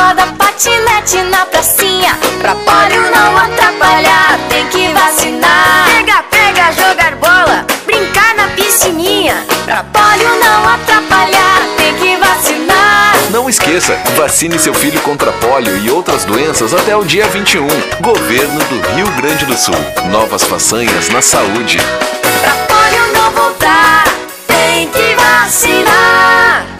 Corda, patinete na pracinha Pra polio não atrapalhar, tem que vacinar Pega, pega, jogar bola, brincar na piscininha Pra polio não atrapalhar, tem que vacinar Não esqueça, vacine seu filho contra pólio e outras doenças até o dia 21. Governo do Rio Grande do Sul. Novas façanhas na saúde. Pra polio não voltar, tem que vacinar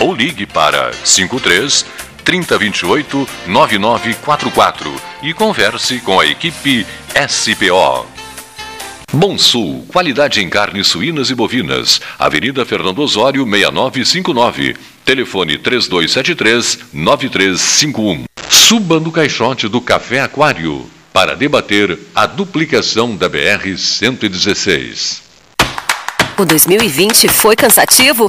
ou ligue para 53 3028 9944 e converse com a equipe SPO. Bom Sul, qualidade em carnes suínas e bovinas. Avenida Fernando Osório, 6959. Telefone 3273-9351. Suba no caixote do Café Aquário para debater a duplicação da BR-116. O 2020 foi cansativo?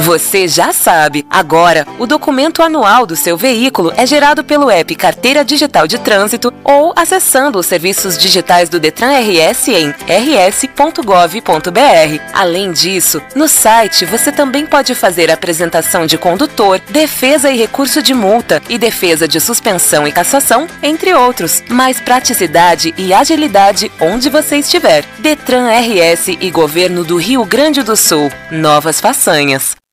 Você já sabe, agora o documento anual do seu veículo é gerado pelo app Carteira Digital de Trânsito ou acessando os serviços digitais do Detran RS em rs.gov.br. Além disso, no site você também pode fazer apresentação de condutor, defesa e recurso de multa e defesa de suspensão e cassação, entre outros. Mais praticidade e agilidade onde você estiver. Detran RS e Governo do Rio Grande do Sul. Novas façanhas.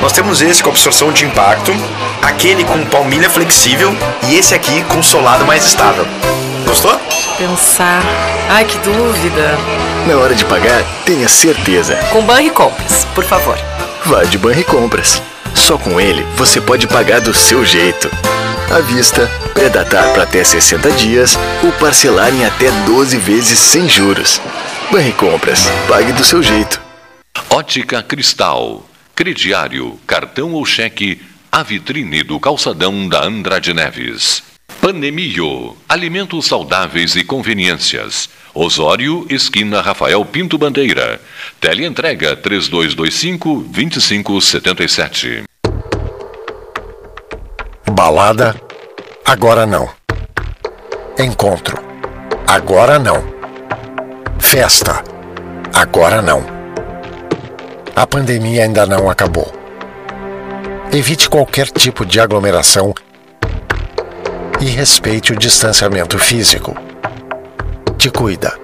Nós temos esse com absorção de impacto, aquele com palmilha flexível e esse aqui com solado mais estável. Gostou? Pensar. Ai, que dúvida. Na hora de pagar, tenha certeza. Com Banri Compras, por favor. Vá de Banri Compras. Só com ele você pode pagar do seu jeito. À vista, predatar para até 60 dias ou parcelar em até 12 vezes sem juros. Banri Compras. Pague do seu jeito. Ótica Cristal. Crediário, cartão ou cheque, a vitrine do calçadão da Andrade Neves. Panemio, alimentos saudáveis e conveniências. Osório, esquina Rafael Pinto Bandeira. Teleentrega 3225-2577. Balada, agora não. Encontro, agora não. Festa, agora não. A pandemia ainda não acabou. Evite qualquer tipo de aglomeração e respeite o distanciamento físico. Te cuida.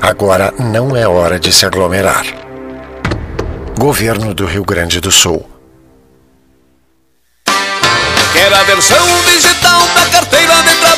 Agora não é hora de se aglomerar. Governo do Rio Grande do Sul. A versão digital da carteira de trabalho?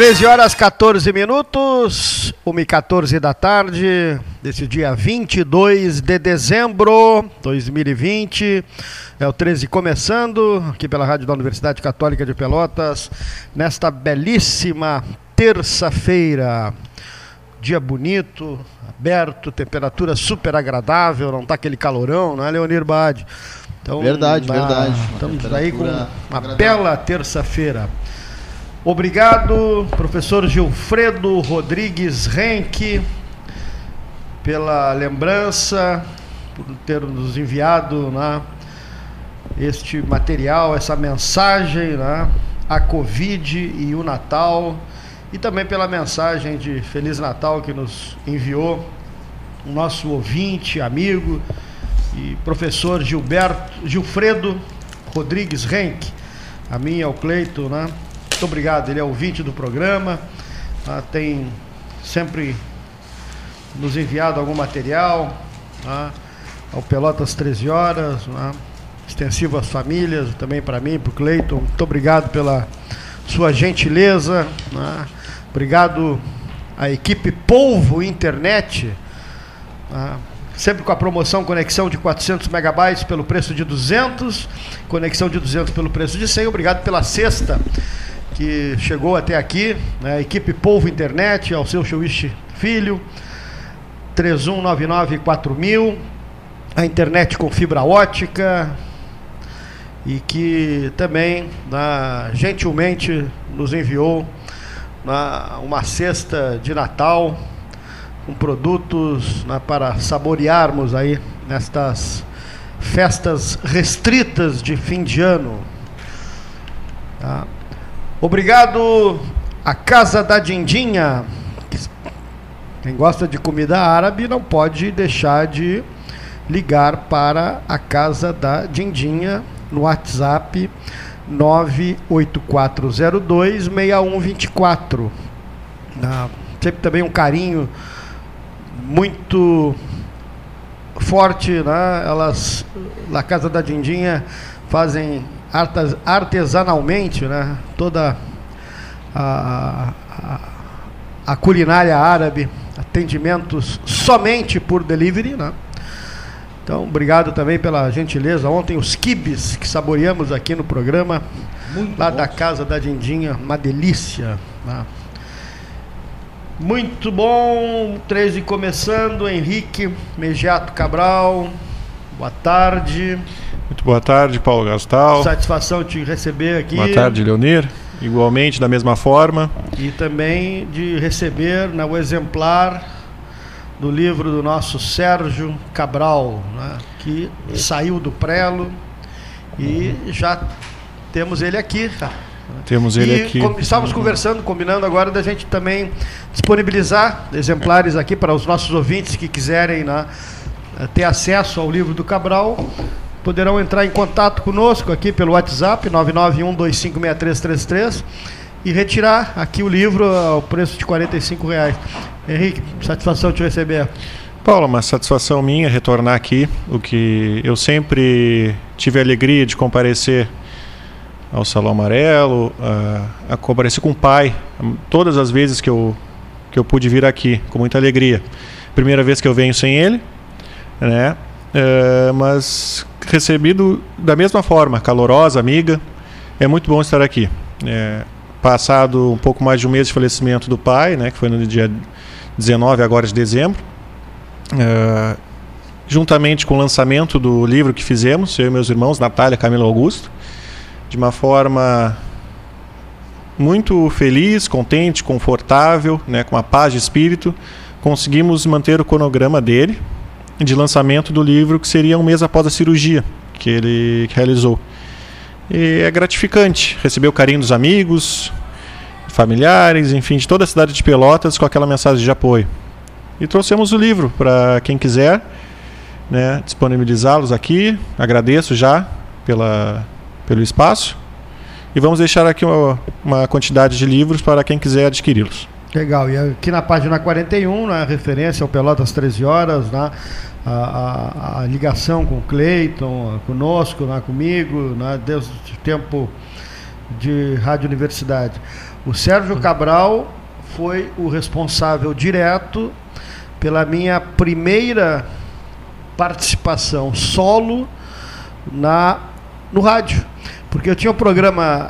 Treze horas 14 minutos, 1 e 14 da tarde, desse dia 22 de dezembro de 2020. É o 13 começando, aqui pela Rádio da Universidade Católica de Pelotas, nesta belíssima terça-feira. Dia bonito, aberto, temperatura super agradável, não tá aquele calorão, não é, Leonir Bade? Então, Verdade, dá- verdade. Estamos aí com uma agradável. bela terça-feira. Obrigado, professor Gilfredo Rodrigues Renck, pela lembrança, por ter nos enviado né, este material, essa mensagem, né, a Covid e o Natal, e também pela mensagem de Feliz Natal que nos enviou o nosso ouvinte, amigo e professor Gilberto, Gilfredo Rodrigues Renck, a mim ao Cleito, né? Muito obrigado, ele é ouvinte do programa, ah, tem sempre nos enviado algum material, né? ao Pelotas 13 horas, né? extensivo às famílias, também para mim, para o Cleiton. Muito obrigado pela sua gentileza. né? Obrigado à equipe Polvo Internet, né? sempre com a promoção conexão de 400 megabytes pelo preço de 200, conexão de 200 pelo preço de 100. Obrigado pela sexta que chegou até aqui, né? equipe Polvo Internet, ao seu Chuiche Filho, 31994000, a internet com fibra ótica e que também né, gentilmente nos enviou né, uma cesta de Natal com produtos né, para saborearmos aí nestas festas restritas de fim de ano. Tá? Obrigado à Casa da Dindinha. Quem gosta de comida árabe não pode deixar de ligar para a Casa da Dindinha no WhatsApp 984026124. Ah, sempre também um carinho muito forte, né? Elas na Casa da Dindinha fazem artesanalmente, né? Toda a, a, a culinária árabe, atendimentos somente por delivery, né? Então, obrigado também pela gentileza. Ontem os quibes que saboreamos aqui no programa, lá da Casa da Dindinha, uma delícia. né? Muito bom, 13 começando, Henrique Mejato Cabral, boa tarde. Muito boa tarde, Paulo Gastal. Satisfação te receber aqui. Boa tarde, Leonir. Igualmente, da mesma forma. E também de receber né, o exemplar do livro do nosso Sérgio Cabral, né, que saiu do prelo e já temos ele aqui. tá? Temos ele e aqui. estávamos conversando, combinando agora da gente também disponibilizar exemplares aqui para os nossos ouvintes que quiserem né, ter acesso ao livro do Cabral. Poderão entrar em contato conosco aqui pelo WhatsApp 991256333 e retirar aqui o livro ao preço de 45 reais. Henrique, satisfação te receber. Paulo, uma satisfação minha retornar aqui, o que eu sempre tive a alegria de comparecer ao Salão Amarelo, a, a comparecer com o pai, todas as vezes que eu, que eu pude vir aqui, com muita alegria. Primeira vez que eu venho sem ele, né? É, mas recebido da mesma forma, calorosa, amiga. É muito bom estar aqui. É, passado um pouco mais de um mês de falecimento do pai, né, que foi no dia 19 agora de dezembro, é, juntamente com o lançamento do livro que fizemos, eu e meus irmãos, Natália, Camila Augusto, de uma forma muito feliz, contente, confortável, né, com uma paz de espírito, conseguimos manter o cronograma dele de lançamento do livro, que seria um mês após a cirurgia que ele realizou. E é gratificante receber o carinho dos amigos, familiares, enfim, de toda a cidade de Pelotas com aquela mensagem de apoio. E trouxemos o livro para quem quiser né, disponibilizá-los aqui. Agradeço já pela, pelo espaço. E vamos deixar aqui uma, uma quantidade de livros para quem quiser adquiri-los. Legal, e aqui na página 41, na referência ao Pelotas 13 horas, né, a, a, a ligação com o Cleiton, conosco, né, comigo, né, desde o tempo de Rádio Universidade. O Sérgio Cabral foi o responsável direto pela minha primeira participação solo na no rádio. Porque eu tinha um programa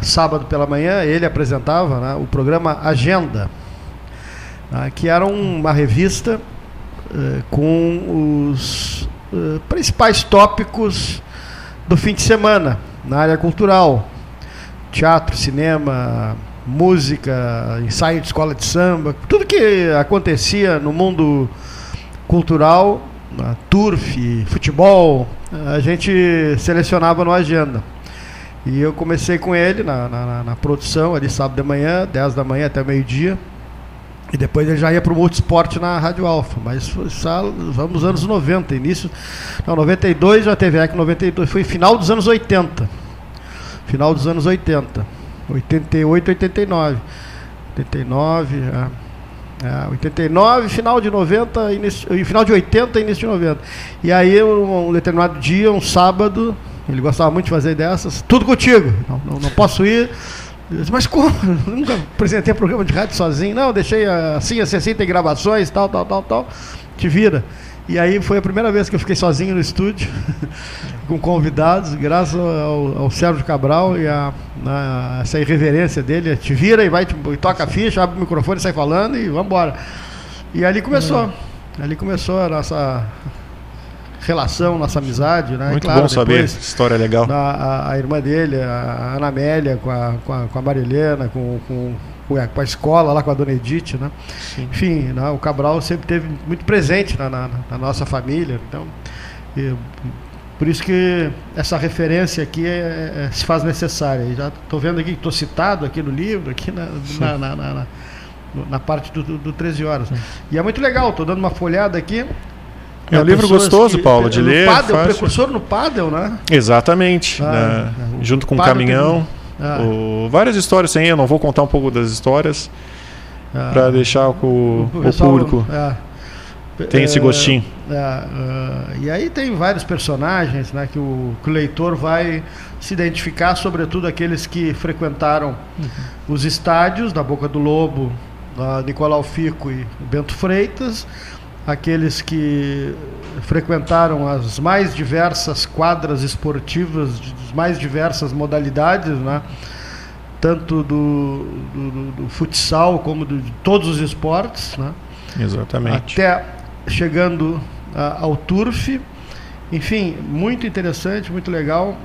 uh, sábado pela manhã, ele apresentava né, o programa Agenda, uh, que era uma revista uh, com os eh, principais tópicos do fim de semana na área cultural: teatro, cinema, música, ensaio de escola de samba, tudo que acontecia no mundo cultural, turf, futebol, a gente selecionava no agenda. E eu comecei com ele na, na, na produção, ali sábado de manhã, 10 da manhã até meio-dia. E depois ele já ia para o multisport na Rádio Alfa. Mas foi, vamos nos anos 90, início. Não, 92 já teve aqui, 92. Foi final dos anos 80. Final dos anos 80. 88, 89. 89, é, é, 89, final de 90, início, final de 80 e início de 90. E aí, um, um, determinado dia, um sábado, ele gostava muito de fazer dessas, tudo contigo, não, não, não posso ir. Disse, Mas como? Eu nunca apresentei programa de rádio sozinho. Não, deixei assim, assim, assim, tem gravações, tal, tal, tal, tal. Te vira. E aí foi a primeira vez que eu fiquei sozinho no estúdio, com convidados, graças ao, ao Sérgio Cabral e a, a, essa irreverência dele. Te vira e vai, te, e toca a ficha, abre o microfone, sai falando e vamos embora. E ali começou. Hum. Ali começou a nossa relação, nossa amizade. Né? Muito claro, bom saber, história legal. A, a, a, irmã dele, a Ana Amélia, com a, com a, com a Marilena, com, com com a escola lá com a dona Edith, né? Sim. Enfim, né? o Cabral sempre teve muito presente na, na, na nossa família, então e, por isso que essa referência aqui é, é, se faz necessária. Já estou vendo aqui, estou citado aqui no livro, aqui na, na, na, na, parte do, do, do 13 horas. Sim. E é muito legal, estou dando uma folhada aqui. É um livro gostoso, que, Paulo, de ler. Padel, fácil. precursor no Padel, né? Exatamente. Ah, né? Junto com o caminhão. Tem... Ah. O, várias histórias tem, eu não vou contar um pouco das histórias ah. para deixar com o, o, o público. É. Tem esse é, gostinho. É, e aí tem vários personagens né, que, o, que o leitor vai se identificar, sobretudo aqueles que frequentaram uhum. os estádios da Boca do Lobo, da Nicolau Fico e Bento Freitas, aqueles que frequentaram as mais diversas quadras esportivas, das mais diversas modalidades, né? tanto do, do, do futsal como do, de todos os esportes. Né? Exatamente. Até chegando a, ao turf. Enfim, muito interessante, muito legal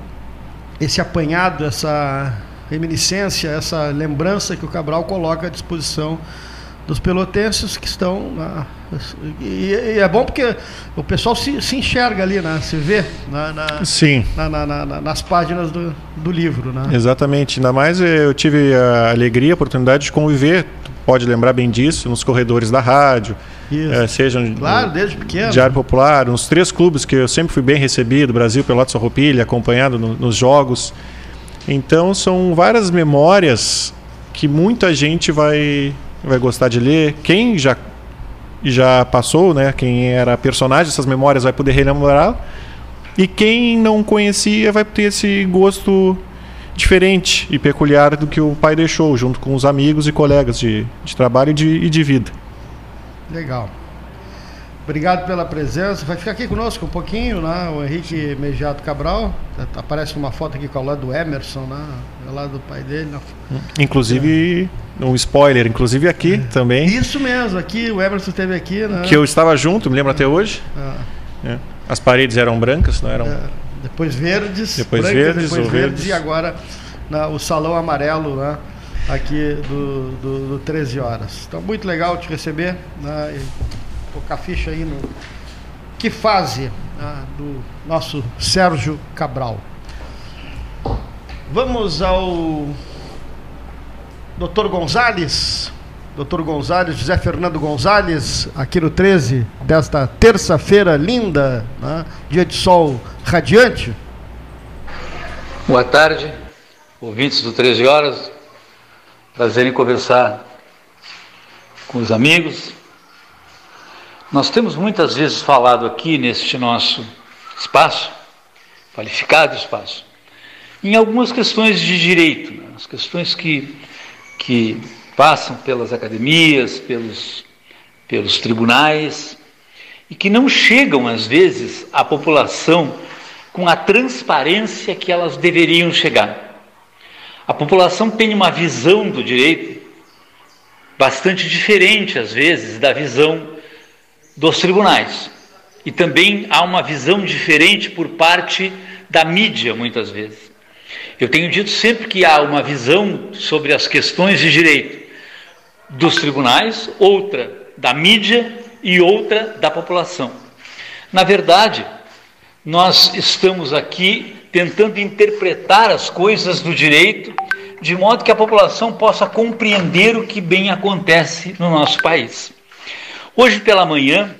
esse apanhado, essa reminiscência, essa lembrança que o Cabral coloca à disposição dos pelotenses que estão. Na, e, e, é bom porque o pessoal se, se enxerga ali, né? se vê na, na Sim. Na, na, nas páginas do, do livro. Né? Exatamente. Ainda mais eu tive a alegria, a oportunidade de conviver, pode lembrar bem disso, nos corredores da rádio. É, sejam claro, desde pequeno. Diário Popular, nos três clubes que eu sempre fui bem recebido, Brasil, Pelotas Roupilha, acompanhado no, nos jogos. Então são várias memórias que muita gente vai, vai gostar de ler. Quem já, já passou, né? Quem era personagem dessas memórias vai poder relembrar. E quem não conhecia vai ter esse gosto diferente e peculiar do que o pai deixou, junto com os amigos e colegas de, de trabalho e de, e de vida. Legal. Obrigado pela presença. Vai ficar aqui conosco um pouquinho, né? O Henrique Mejato Cabral. Aparece uma foto aqui com o lado do Emerson, né? É lá do pai dele. Né? Inclusive, um spoiler, inclusive aqui é. também. Isso mesmo, aqui o Emerson esteve aqui, né? Que eu estava junto, me lembro até hoje. É. É. As paredes eram brancas, não eram? É. Depois verdes, depois brancas, verdes, depois verdes, verdes, e agora na, o salão amarelo, né? Aqui do, do, do 13 horas. Então, muito legal te receber. Né? E colocar a ficha aí no que fase né, do nosso Sérgio Cabral. Vamos ao Dr. Gonzales, Dr. Gonzales, José Fernando Gonzales, aqui no 13 desta terça-feira linda, né, dia de sol radiante. Boa tarde, ouvintes do 13 horas. Prazer em conversar com os amigos, nós temos muitas vezes falado aqui neste nosso espaço, qualificado espaço, em algumas questões de direito, né? as questões que, que passam pelas academias, pelos, pelos tribunais, e que não chegam, às vezes, à população com a transparência que elas deveriam chegar. A população tem uma visão do direito bastante diferente, às vezes, da visão dos tribunais. E também há uma visão diferente por parte da mídia, muitas vezes. Eu tenho dito sempre que há uma visão sobre as questões de direito dos tribunais, outra da mídia e outra da população. Na verdade, nós estamos aqui tentando interpretar as coisas do direito de modo que a população possa compreender o que bem acontece no nosso país. Hoje pela manhã,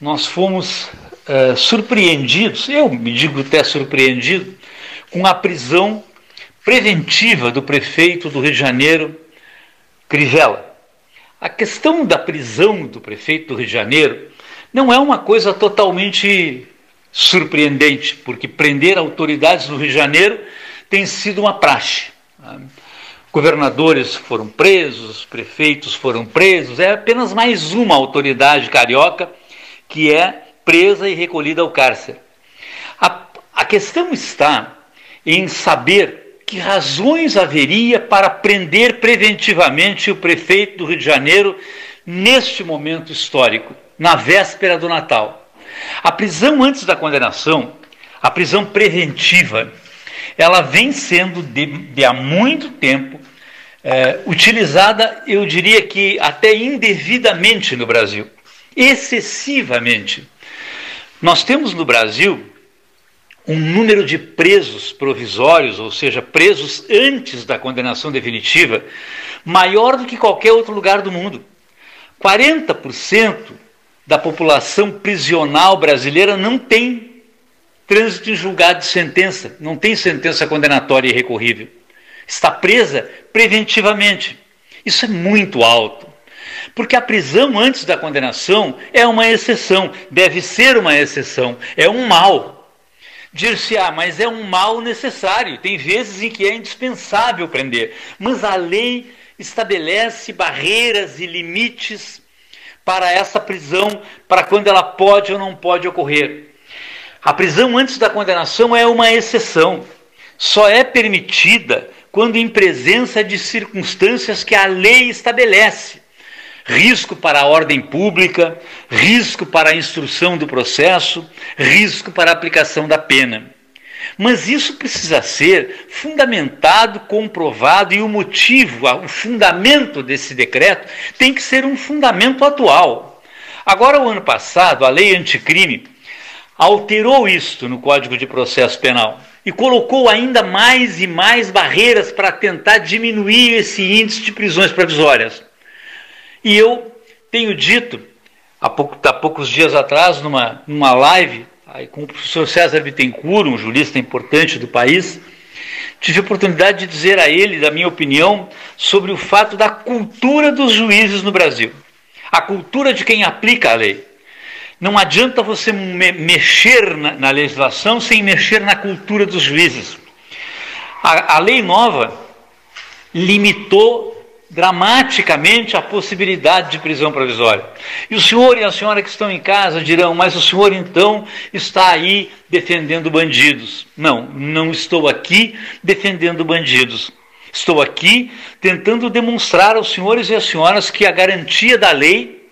nós fomos uh, surpreendidos, eu me digo até surpreendido, com a prisão preventiva do prefeito do Rio de Janeiro, Crivella. A questão da prisão do prefeito do Rio de Janeiro não é uma coisa totalmente surpreendente, porque prender autoridades do Rio de Janeiro tem sido uma praxe. Governadores foram presos, prefeitos foram presos, é apenas mais uma autoridade carioca que é presa e recolhida ao cárcere. A, a questão está em saber que razões haveria para prender preventivamente o prefeito do Rio de Janeiro neste momento histórico, na véspera do Natal. A prisão antes da condenação, a prisão preventiva, ela vem sendo de, de há muito tempo é, utilizada, eu diria que até indevidamente no Brasil, excessivamente. Nós temos no Brasil um número de presos provisórios, ou seja, presos antes da condenação definitiva, maior do que qualquer outro lugar do mundo. 40% da população prisional brasileira não tem trânsito em julgado de sentença, não tem sentença condenatória irrecorrível. Está presa preventivamente. Isso é muito alto. Porque a prisão antes da condenação é uma exceção, deve ser uma exceção, é um mal. Dir-se, ah, mas é um mal necessário, tem vezes em que é indispensável prender, mas a lei estabelece barreiras e limites para essa prisão, para quando ela pode ou não pode ocorrer. A prisão antes da condenação é uma exceção, só é permitida quando em presença de circunstâncias que a lei estabelece. Risco para a ordem pública, risco para a instrução do processo, risco para a aplicação da pena. Mas isso precisa ser fundamentado, comprovado, e o motivo, o fundamento desse decreto tem que ser um fundamento atual. Agora, o ano passado, a lei anticrime alterou isto no Código de Processo Penal e colocou ainda mais e mais barreiras para tentar diminuir esse índice de prisões provisórias. E eu tenho dito, há, pouco, há poucos dias atrás, numa, numa live aí, com o professor César Bittencourt, um jurista importante do país, tive a oportunidade de dizer a ele, da minha opinião, sobre o fato da cultura dos juízes no Brasil. A cultura de quem aplica a lei. Não adianta você me mexer na, na, legislação sem mexer na cultura dos juízes. A, a lei nova limitou dramaticamente a possibilidade de prisão provisória. E o senhor e a senhora que estão em casa dirão, mas o senhor então está aí defendendo bandidos. Não, não estou aqui defendendo bandidos. Estou aqui tentando demonstrar aos senhores e às senhoras que a garantia da lei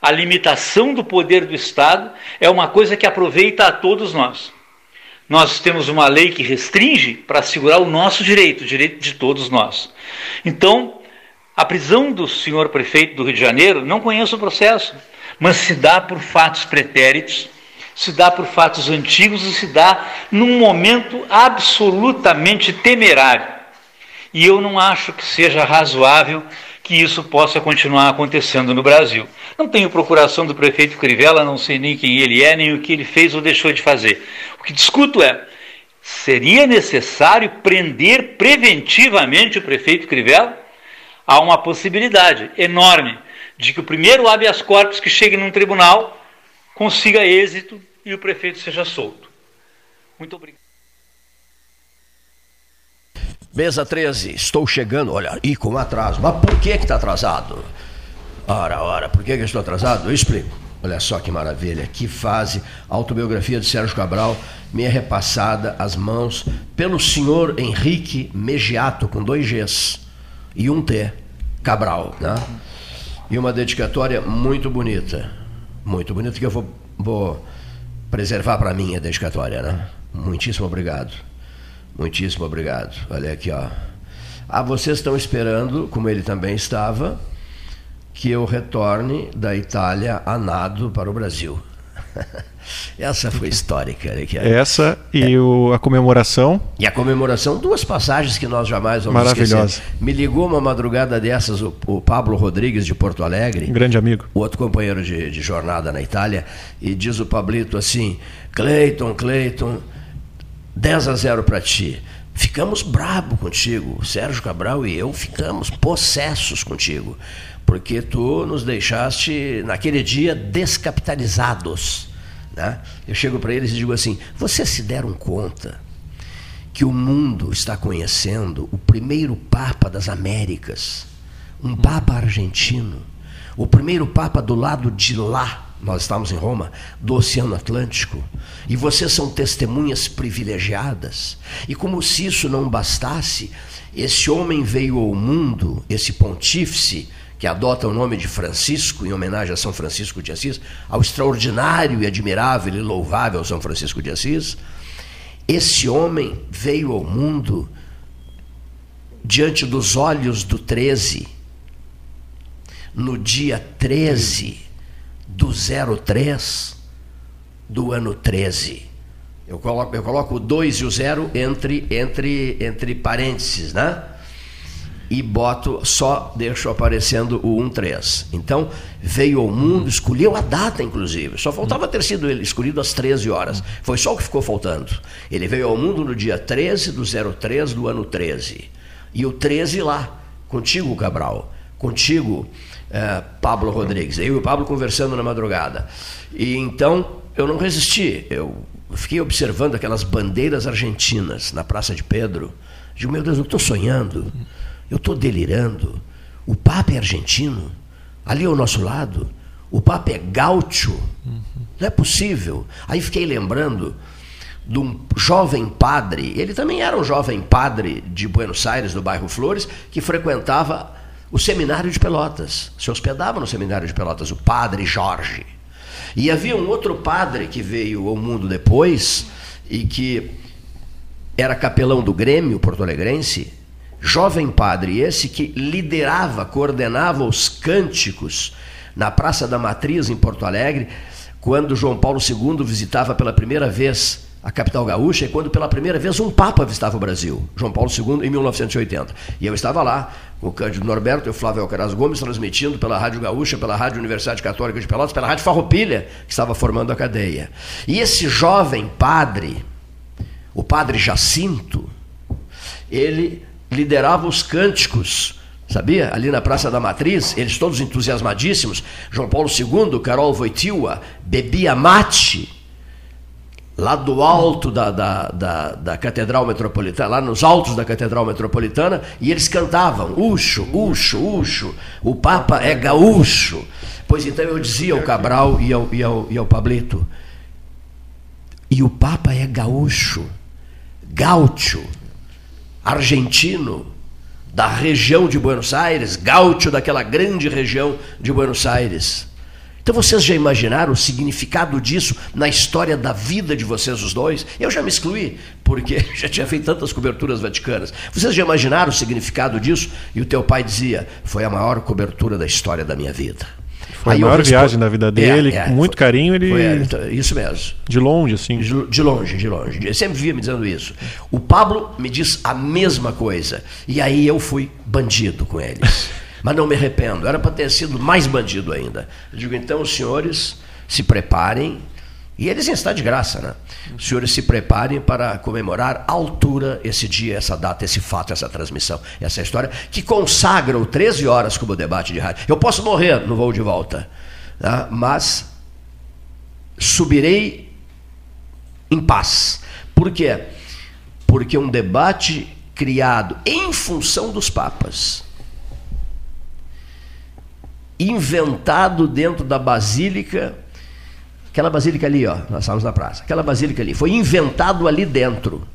a limitação do poder do Estado é uma coisa que aproveita a todos nós. Nós temos uma lei que restringe para assegurar o nosso direito, o direito de todos nós. Então, a prisão do senhor prefeito do Rio de Janeiro, não conheço o processo, mas se dá por fatos pretéritos, se dá por fatos antigos e se dá num momento absolutamente temerário. E eu não acho que seja razoável que isso possa continuar acontecendo no Brasil. Não tenho procuração do prefeito Crivella, não sei nem quem ele é, nem o que ele fez ou deixou de fazer. O que discuto é: seria necessário prender preventivamente o prefeito Crivella? Há uma possibilidade enorme de que o primeiro habeas corpus que chegue num tribunal consiga êxito e o prefeito seja solto. Muito obrigado. Mesa 13, estou chegando, olha, e com atraso. Mas por que está atrasado? Ora, ora, por que, que estou atrasado? Eu explico. Olha só que maravilha, que fase. autobiografia de Sérgio Cabral, me é repassada às mãos pelo senhor Henrique Megiato, com dois Gs e um T, Cabral. Né? E uma dedicatória muito bonita. Muito bonita, que eu vou, vou preservar para mim a dedicatória. Né? Muitíssimo obrigado. Muitíssimo obrigado. Olha aqui, ó. Ah, vocês estão esperando, como ele também estava, que eu retorne da Itália a nado para o Brasil. Essa foi histórica. Né? Essa e é. o, a comemoração. E a comemoração, duas passagens que nós jamais vamos Maravilhosa. esquecer. Me ligou uma madrugada dessas o, o, Pablo Rodrigues de Porto Alegre. Um grande amigo. O outro companheiro de, de jornada na Itália. E diz o Pablito assim: Cleiton, Cleiton, 10 a 0 para ti. Ficamos brabo contigo. Sérgio Cabral e eu ficamos possessos contigo. Porque tu nos deixaste, naquele dia, descapitalizados. Né? Eu chego para eles e digo assim: vocês se deram conta que o mundo está conhecendo o primeiro Papa das Américas, um Papa argentino, o primeiro Papa do lado de lá nós estamos em Roma, do Oceano Atlântico, e vocês são testemunhas privilegiadas. E como se isso não bastasse, esse homem veio ao mundo, esse pontífice, que adota o nome de Francisco, em homenagem a São Francisco de Assis, ao extraordinário e admirável e louvável São Francisco de Assis, esse homem veio ao mundo diante dos olhos do 13, no dia 13 do 03 do ano 13. Eu coloco, eu coloco o 2 e o 0 entre, entre, entre parênteses, né? E boto, só deixo aparecendo o 13. Então, veio ao mundo, escolheu a data, inclusive. Só faltava ter sido ele escolhido às 13 horas. Foi só o que ficou faltando. Ele veio ao mundo no dia 13 do 03 do ano 13. E o 13 lá, contigo, Cabral. Contigo, é, Pablo Rodrigues. Eu e o Pablo conversando na madrugada. E então eu não resisti. Eu fiquei observando aquelas bandeiras argentinas na Praça de Pedro. Digo, meu Deus, eu estou sonhando. Eu estou delirando. O Papa é argentino. Ali ao nosso lado. O Papa é gaúcho. Não é possível. Aí fiquei lembrando de um jovem padre. Ele também era um jovem padre de Buenos Aires, do bairro Flores, que frequentava o seminário de Pelotas. Se hospedava no seminário de Pelotas, o padre Jorge. E havia um outro padre que veio ao mundo depois e que era capelão do Grêmio porto-alegrense, jovem padre esse que liderava, coordenava os cânticos na Praça da Matriz em Porto Alegre, quando João Paulo II visitava pela primeira vez a capital gaúcha, e quando pela primeira vez um Papa visitava o Brasil, João Paulo II, em 1980. E eu estava lá, o Cândido Norberto e o Flávio Alcaraz Gomes, transmitindo pela Rádio Gaúcha, pela Rádio Universidade Católica de Pelotas, pela Rádio Farroupilha, que estava formando a cadeia. E esse jovem padre, o padre Jacinto, ele liderava os cânticos, sabia? Ali na Praça da Matriz, eles todos entusiasmadíssimos. João Paulo II, Carol Voitilwa, bebia mate lá do alto da, da, da, da, Catedral Metropolitana, lá nos altos da Catedral Metropolitana, e eles cantavam, Uxo, Uxo, Uxo, o Papa é gaúcho. Pois então eu dizia ao Cabral e ao, e ao, e ao Pablito, e o Papa é gaúcho, gaúcho, argentino, da região de Buenos Aires, gaúcho daquela grande região de Buenos Aires. Então vocês já imaginaram o significado disso na história da vida de vocês os dois? Eu já me excluí, porque já tinha feito tantas coberturas vaticanas. Vocês já imaginaram o significado disso? E o teu pai dizia: foi a maior cobertura da história da minha vida. Foi Aí a maior respondo... viagem da vida dele, é, é, com muito foi, carinho, ele. Foi, é, isso mesmo. De longe, assim. De, de, longe, de longe. Ele sempre via me dizendo isso. O Pablo me diz a mesma coisa. E aí eu fui bandido com eles. mas não me arrependo. Era para ter sido mais bandido ainda. Eu digo, então, senhores se preparem, e eles estão de graça, né? Os senhores se preparem para comemorar à altura esse dia, essa data, esse fato, essa transmissão, essa história, que consagram 13 horas como debate de rádio. Eu posso morrer no voo de volta, né? mas subirei em paz. Por quê? Porque um debate criado em função dos papas inventado dentro da basílica, aquela basílica ali, ó, nós estávamos na praça, aquela basílica ali, foi inventado ali dentro.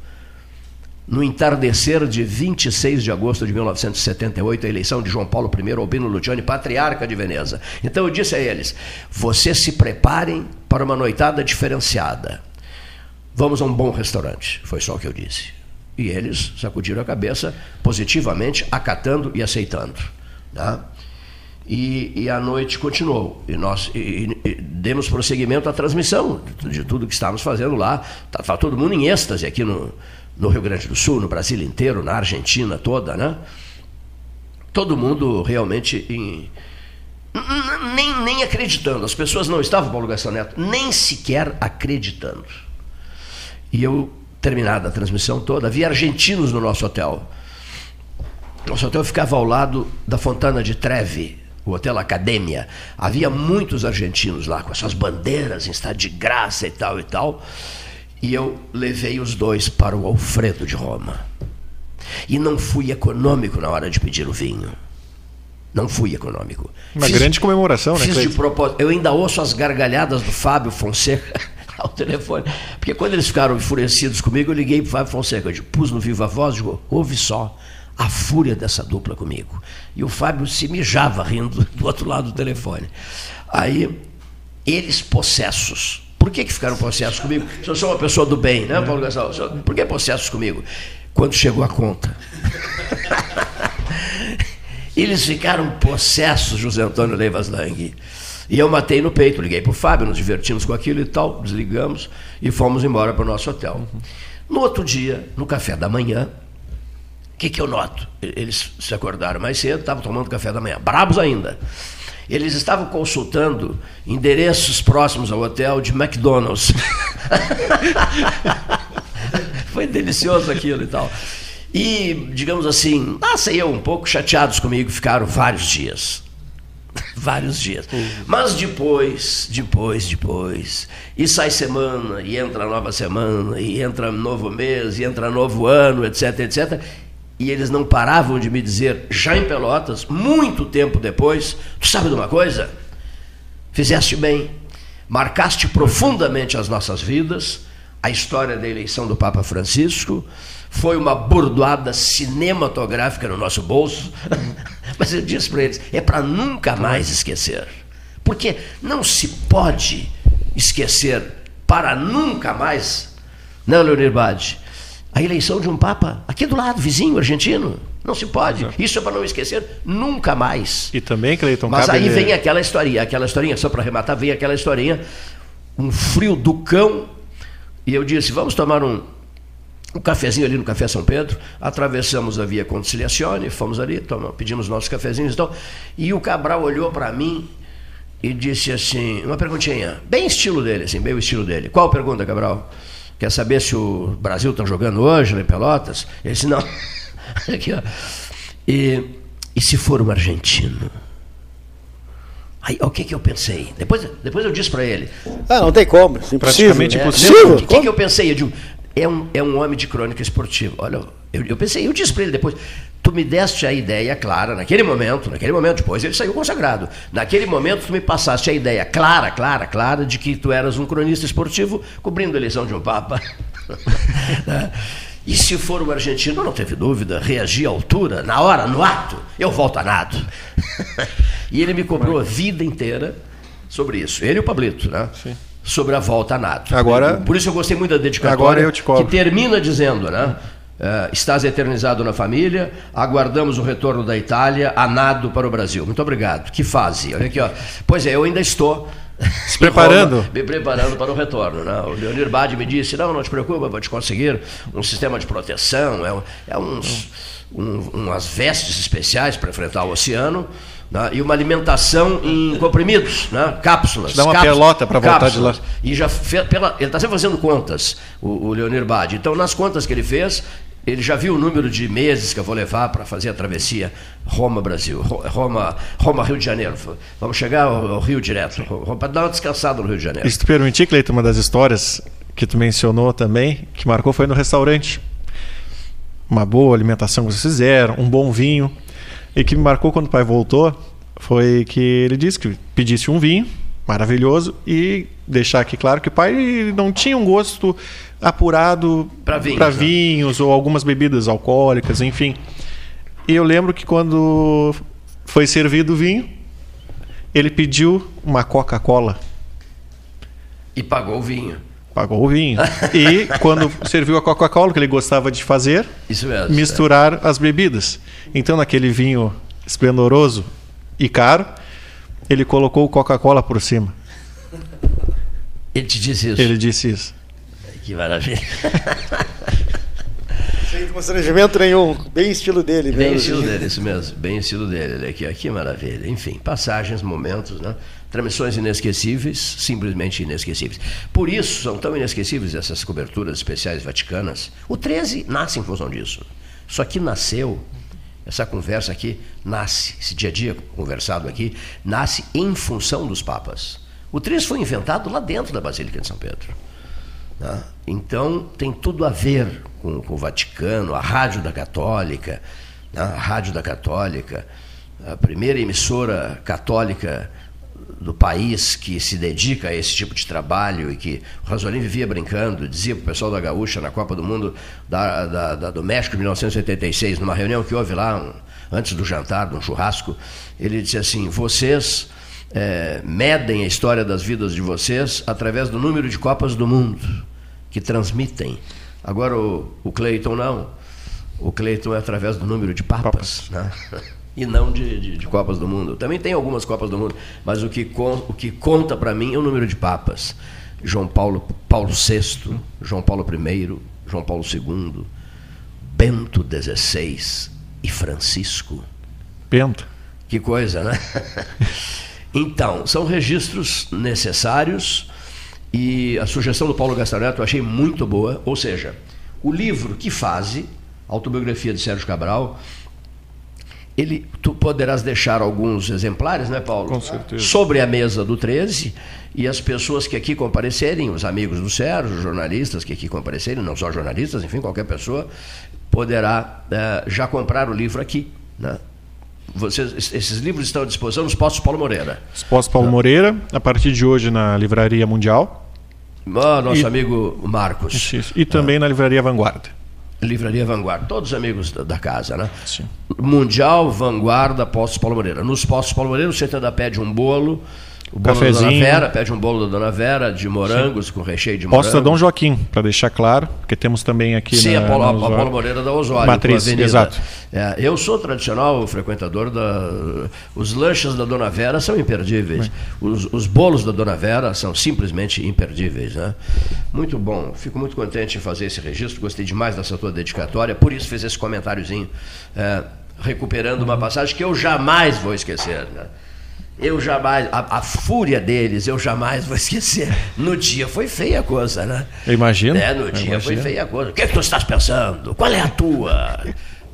No entardecer de 26 de agosto de 1978, a eleição de João Paulo I Albino Luciani, patriarca de Veneza. Então eu disse a eles: vocês se preparem para uma noitada diferenciada. Vamos a um bom restaurante. Foi só o que eu disse. E eles sacudiram a cabeça positivamente, acatando e aceitando. Tá? E, e a noite continuou. E nós e, e, demos prosseguimento à transmissão de tudo que estávamos fazendo lá. Estava tá, todo mundo em êxtase aqui no, no Rio Grande do Sul, no Brasil inteiro, na Argentina toda, né? Todo mundo realmente em, nem, nem acreditando. As pessoas não estavam, Paulo Gastão Neto, nem sequer acreditando. E eu, terminada a transmissão toda, vi argentinos no nosso hotel. Nosso hotel ficava ao lado da Fontana de Trevi, o Hotel Academia, havia muitos argentinos lá com as suas bandeiras em estado de graça e tal e tal. E eu levei os dois para o Alfredo de Roma. E não fui econômico na hora de pedir o vinho. Não fui econômico. Uma fiz, grande comemoração, né? Fiz de propósito. Eu ainda ouço as gargalhadas do Fábio Fonseca ao telefone. Porque quando eles ficaram enfurecidos comigo, eu liguei para o Fábio Fonseca. Eu digo, pus no Viva Voz, digo, ouve só a fúria dessa dupla comigo. E o Fábio se mijava rindo do outro lado do telefone. Aí, eles possessos. Por que, que ficaram possessos comigo? Eu sou uma pessoa do bem, né, Paulo Gastal? Por que possessos comigo? Quando chegou a conta. eles ficaram possessos, José Antônio Leivas Lang. E eu matei no peito, liguei para o Fábio, nos divertimos com aquilo e tal, desligamos e fomos embora para o nosso hotel. No outro dia, no café da manhã, o que, que eu noto? Eles se acordaram mais cedo, estavam tomando café da manhã, brabos ainda. Eles estavam consultando endereços próximos ao hotel de McDonald's. Foi delicioso aquilo e tal. E, digamos assim, nossa, eu um pouco chateados comigo, ficaram vários dias. vários dias. Uhum. Mas depois, depois, depois, e sai semana, e entra nova semana, e entra novo mês, e entra novo ano, etc, etc e eles não paravam de me dizer, já em Pelotas, muito tempo depois, tu sabe de uma coisa? Fizeste bem, marcaste profundamente as nossas vidas, a história da eleição do Papa Francisco, foi uma bordoada cinematográfica no nosso bolso, mas eu disse para eles, é para nunca mais esquecer, porque não se pode esquecer para nunca mais, não, Leonir Bade, a eleição de um Papa aqui do lado, vizinho, argentino. Não se pode. Isso é para não esquecer nunca mais. E também, Cleiton, Mas aí vem aquela historinha, aquela historinha, só para arrematar, vem aquela historinha, um frio do cão, e eu disse, vamos tomar um, um cafezinho ali no Café São Pedro, atravessamos a via Conciliazione, fomos ali, tomamos, pedimos nossos cafezinhos e tal, e o Cabral olhou para mim e disse assim, uma perguntinha, bem estilo dele, assim, bem o estilo dele. Qual pergunta, Cabral? Quer saber se o Brasil está jogando hoje lá em Pelotas? Ele disse, não, Aqui, ó. E, e se for um argentino? Aí, o que, que eu pensei? Depois, depois eu disse para ele. Ah, não tem como. Impossível. Praticamente É, impossível. O que, que eu pensei? Eu digo, é um, é um homem de crônica esportiva. Olha, eu, eu pensei, eu disse para ele depois, tu me deste a ideia clara, naquele momento, naquele momento, depois ele saiu consagrado. Naquele momento tu me passaste a ideia clara, clara, clara, de que tu eras um cronista esportivo cobrindo a eleição de um Papa. Né? E se for um argentino, não teve dúvida, reagi à altura, na hora, no ato, eu volto a nado. e ele me cobrou a vida inteira sobre isso. Ele e o Pablito, né? Sobre a volta a nado. Agora- Por isso eu gostei muito da dedicatória. Agora eu te cobro. Que termina dizendo, né? Eh, estás eternizado na família, aguardamos o retorno da Itália, a nado para o Brasil. Muito obrigado. Que fase. Olha aqui, ó. Pois é, eu ainda estou. Se preparando. me preparando para o retorno. Né? O Leonir Bade me disse: não, não te preocupa, vou te conseguir um sistema de proteção, é, é uns, um- umas vestes especiais para enfrentar o oceano. né? E uma alimentação em comprimidos, né? cápsulas. Dá uma cápsulas, pelota pra voltar de lá. E já fe- pela, ele está sempre fazendo contas, o, o Leonir Bade. Então, nas contas que ele fez, ele já viu o número de meses que eu vou levar para fazer a travessia Roma-Brasil, Ro- Roma, Roma-Rio de Janeiro. Vamos chegar ao, Rio direto, para dar uma descansada no Rio de Janeiro. E se permitir, Cleiton, uma das histórias que tu mencionou também, que marcou foi no restaurante. Uma boa alimentação que vocês fizeram, um bom vinho. E que me marcou quando o pai voltou foi que ele disse que pedisse um vinho maravilhoso e deixar aqui claro que o pai não tinha um gosto apurado Pra vinhos, pra né? vinhos ou algumas bebidas alcoólicas, enfim. E eu lembro que quando foi servido o vinho, ele pediu uma Coca-Cola. E pagou o vinho. Pagou o vinho. E quando serviu a Coca-Cola, que ele gostava de fazer, mesmo. misturar as bebidas. Então, naquele vinho esplendoroso e caro, ele colocou o Coca-Cola por cima. Ele te disse isso? Ele disse isso. Que maravilha. Sem constrangimento nenhum. Bem estilo dele. Bem mesmo. estilo dele, isso mesmo. Bem estilo dele. Aqui, ó, que maravilha. Enfim, passagens, momentos, né? Transmissões inesquecíveis, simplesmente inesquecíveis. Por isso são tão inesquecíveis essas coberturas especiais vaticanas. O 13 nasce em função disso. Isso aqui nasceu, essa conversa aqui nasce, esse dia a dia conversado aqui, nasce em função dos papas. O 13 foi inventado lá dentro da Basílica de São Pedro. né? Então tem tudo a ver com, com o Vaticano, a Rádio da Católica, né? a Rádio da Católica, a primeira emissora católica do país que se dedica a esse tipo de trabalho e que o Rasolim vivia brincando, dizia para o pessoal da Gaúcha na Copa do Mundo da, da- da- do México em 1986, numa reunião que houve lá, um- antes do jantar, num churrasco, ele disse assim: vocês eh, medem a história das vidas de vocês através do número de Copas do Mundo que transmitem. Agora o, o Cleiton não. O Cleiton é através do número de papas, né? e não de, de- de Copas do Mundo. Também tem algumas Copas do Mundo, mas o que, con- o que conta para mim é o número de papas. João Paulo, Paulo VI, João Paulo I, João Paulo II, Bento XVI e Francisco. Bento. Que coisa, né? Então, são registros necessários e a sugestão do Paulo Gastaneto eu achei muito boa. Ou seja, o livro Que Fase, autobiografia de Sérgio Cabral, ele, tu poderás deixar alguns exemplares, né, Paulo? Com certeza. Sobre a mesa do 13 e as pessoas que aqui comparecerem, os amigos do Sérgio, os jornalistas que aqui comparecerem, não só jornalistas, enfim, qualquer pessoa, poderá eh, já comprar o livro aqui, né? Vocês, esses livros estão à disposição nos postos Paulo Moreira. Exposto Paulo Moreira, a partir de hoje na Livraria Mundial. Ah, nosso E- amigo Marcos. Isso, isso. E também na Livraria Vanguarda. Livraria Vanguarda, todos amigos da, da casa, né? Mundial, Vanguarda, Postos Paulo Moreira. Nos Postos Paulo Moreira, você ainda pede um bolo, o bolo da Dona Cafezinho. Vera, pede um bolo da Dona Vera de morangos, com recheio de Posta morangos. Dom Joaquim, para deixar claro, porque temos também aqui Sim, na, a Paulo, a. Paulo Moreira da Osório, Matriz, com a avenida. exato. É, eu sou tradicional frequentador da. Os lanches da Dona Vera são imperdíveis. Os, os bolos da Dona Vera são simplesmente imperdíveis. Né? Muito bom. Fico muito contente em fazer esse registro. Gostei demais dessa tua dedicatória. Por isso fiz esse comentáriozinho, é, recuperando uma passagem que eu jamais vou esquecer. Né? Eu jamais, a, a fúria deles, eu jamais vou esquecer. No dia foi feia a coisa, né? Eu imagino. É, no dia foi imagino. feia a coisa. O que, é que tu estás pensando? Qual é a tua?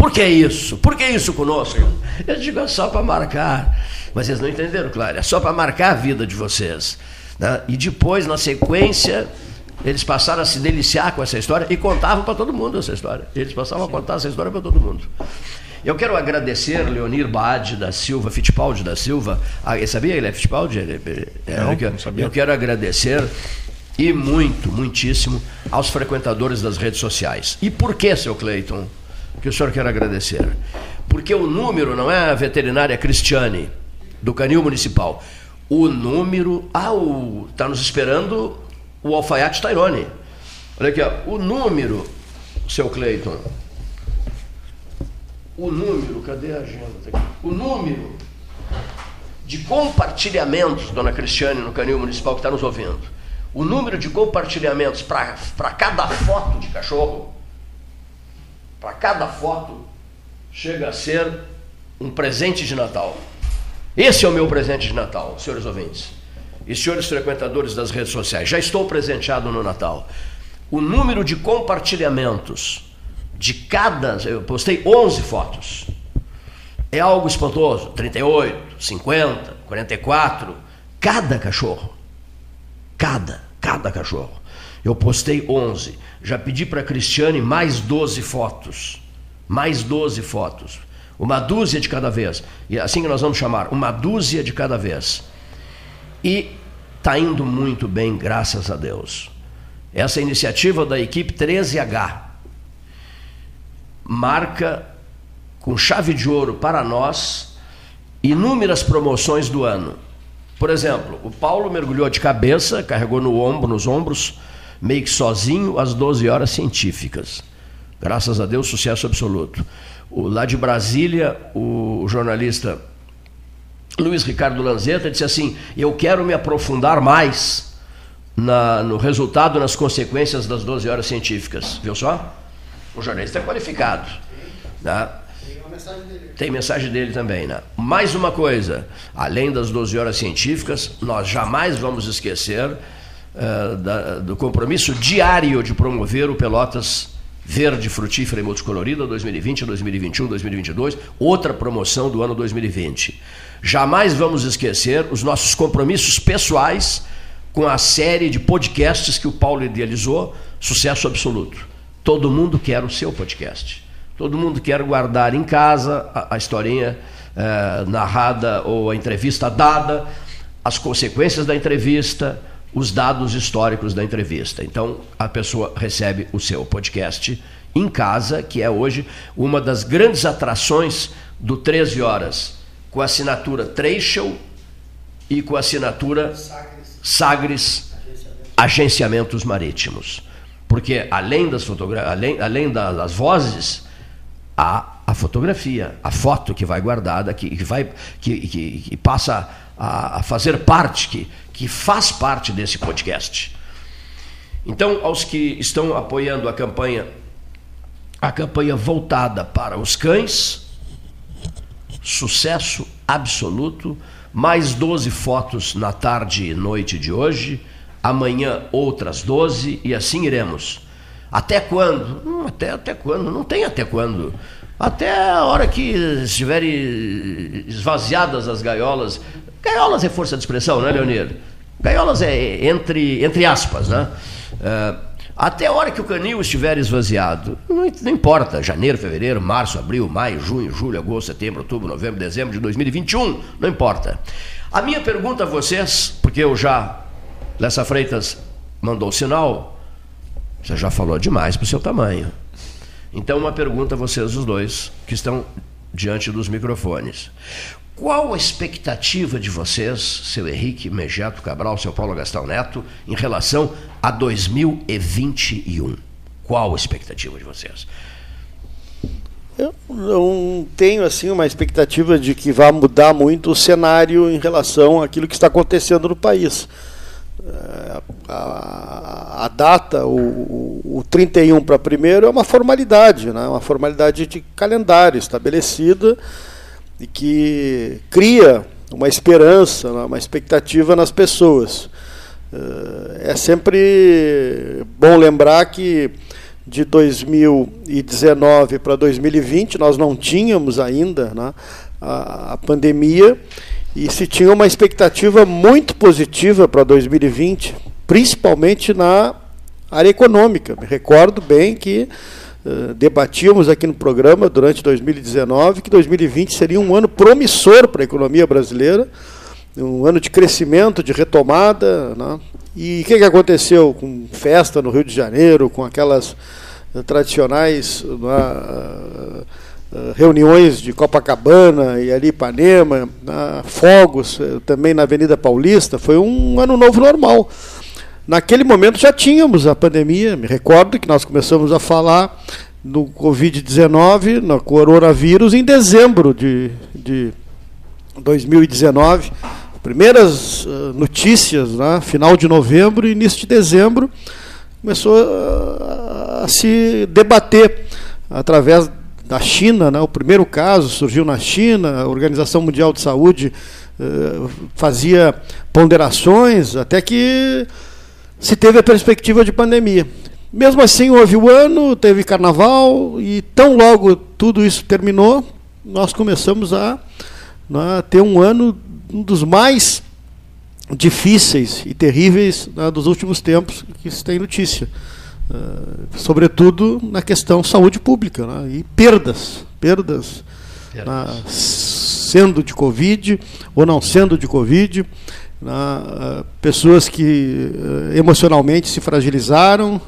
Por que isso? Por que isso conosco? Eu digo, é só para marcar. Mas vocês não entenderam, claro. É só para marcar a vida de vocês. Né? E depois, na sequência, eles passaram a se deliciar com essa história e contavam para todo mundo essa história. Eles passavam a contar essa história para todo mundo. Eu quero agradecer Leonir Bade da Silva, Fittipaldi da Silva. Ah, sabia que ele é Fittipaldi? Ele, é, Não, eu, não sabia. eu quero agradecer e muito, muitíssimo aos frequentadores das redes sociais. E por que, seu Cleiton, que o senhor quer agradecer? Porque o número não é a veterinária Cristiane, do Canil Municipal. O número. Ah, está nos esperando o alfaiate Tairone. Olha aqui, ó, o número, seu Cleiton. O número, cadê a agenda? O número de compartilhamentos, dona Cristiane, no Canil Municipal que está nos ouvindo. O número de compartilhamentos para cada foto de cachorro, para cada foto, chega a ser um presente de Natal. Esse é o meu presente de Natal, senhores ouvintes. E senhores frequentadores das redes sociais, já estou presenteado no Natal. O número de compartilhamentos de cada. Eu postei 11 fotos. É algo espantoso. 38, 50, 44. Cada cachorro. Cada, cada cachorro. Eu postei 11. Já pedi para a Cristiane mais 12 fotos. Mais 12 fotos. Uma dúzia de cada vez. E é assim que nós vamos chamar, uma dúzia de cada vez. E está indo muito bem, graças a Deus. Essa iniciativa da equipe 13H marca com chave de ouro para nós inúmeras promoções do ano. Por exemplo, o Paulo mergulhou de cabeça, carregou no ombro, nos ombros, meio que sozinho, as 12 horas científicas. Graças a Deus, sucesso absoluto. O, lá de Brasília, o jornalista Luiz Ricardo Lanzetta disse assim: Eu quero me aprofundar mais na, no resultado, nas consequências das 12 horas científicas. Viu só? O jornalista é qualificado. Né? Tem mensagem dele também, né? Mais uma coisa, além das 12 horas científicas, nós jamais vamos esquecer uh, da, do compromisso diário de promover o Pelotas Verde, Frutífera e Multicolorida 2020, 2021, 2022, outra promoção do ano 2020. Jamais vamos esquecer os nossos compromissos pessoais com a série de podcasts que o Paulo idealizou, sucesso absoluto. Todo mundo quer o seu podcast. Todo mundo quer guardar em casa a, a historinha eh, narrada ou a entrevista dada, as consequências da entrevista, os dados históricos da entrevista. Então, a pessoa recebe o seu podcast em casa, que é hoje uma das grandes atrações do 13 Horas, com a assinatura Treichel e com a assinatura Sagres Agenciamentos Marítimos. Porque além das além, além das vozes, há a fotografia, a foto que vai guardada, que, que vai, que, que, que passa a, a, fazer parte, que, que faz parte desse podcast. Então, aos que estão apoiando a campanha, a campanha voltada para os cães, sucesso absoluto, mais 12 fotos na tarde e noite de hoje, amanhã outras 12 e assim iremos. Até quando? Hum, até, até quando? Não tem até quando. Até a hora que estiverem esvaziadas as gaiolas. Gaiolas é força de expressão, não é, Leonir? Gaiolas é entre, entre aspas, né? Uh, até a hora que o canil estiver esvaziado, não, não, importa, janeiro, fevereiro, março, abril, maio, junho, julho, agosto, setembro, outubro, novembro, dezembro de 2021, não importa. A minha pergunta a vocês, porque eu já, Lessa Freitas mandou o sinal, você já falou demais para o seu tamanho. Então, uma pergunta a vocês os dois que estão diante dos microfones. Qual a expectativa de vocês, seu Henrique Mejeto Cabral, seu Paulo Gastão Neto, em relação a 2021? Qual a expectativa de vocês? Eu não tenho assim uma expectativa de que vá mudar muito o cenário em relação àquilo que está acontecendo no país. A, a data, o, o 31 para primeiro, é uma formalidade, né? uma formalidade de calendário estabelecida e que cria uma esperança, né? uma expectativa nas pessoas. É sempre bom lembrar que de 2019 para 2020, nós não tínhamos ainda né, a, a pandemia e se tinha uma expectativa muito positiva para 2020, principalmente na área econômica. Me recordo bem que uh, debatíamos aqui no programa durante 2019 que 2020 seria um ano promissor para a economia brasileira, um ano de crescimento, de retomada. Né? E o que, que aconteceu com festa no Rio de Janeiro, com aquelas uh, tradicionais uh, reuniões de Copacabana e ali Ipanema, fogos também na Avenida Paulista? Foi um ano novo normal. Naquele momento já tínhamos a pandemia, me recordo que nós começamos a falar do Covid-19, no coronavírus, em dezembro de, de 2019. Primeiras uh, notícias, né, final de novembro e início de dezembro, começou a, a se debater através da China, né, o primeiro caso surgiu na China, a Organização Mundial de Saúde uh, fazia ponderações, até que se teve a perspectiva de pandemia. Mesmo assim, houve o ano, teve carnaval, e tão logo tudo isso terminou, nós começamos a, a ter um ano, um dos mais difíceis e terríveis né, dos últimos tempos que se tem notícia. Uh, sobretudo na questão saúde pública né, e perdas, perdas, perdas. sendo de Covid ou não sendo de Covid né, pessoas que eh, emocionalmente se fragilizaram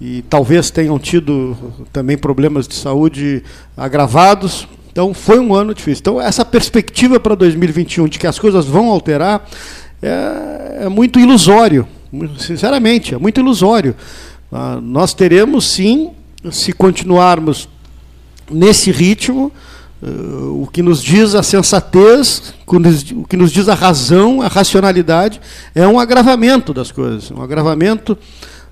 e talvez tenham tido também problemas de saúde agravados. Então foi um ano difícil. Então essa perspectiva para 2021 de que as coisas vão alterar é, é muito ilusório, sinceramente, é muito ilusório. Ah, nós teremos sim, se continuarmos nesse ritmo, Uh, o que nos diz a sensatez, o que nos diz a razão, a racionalidade, é um agravamento das coisas, um agravamento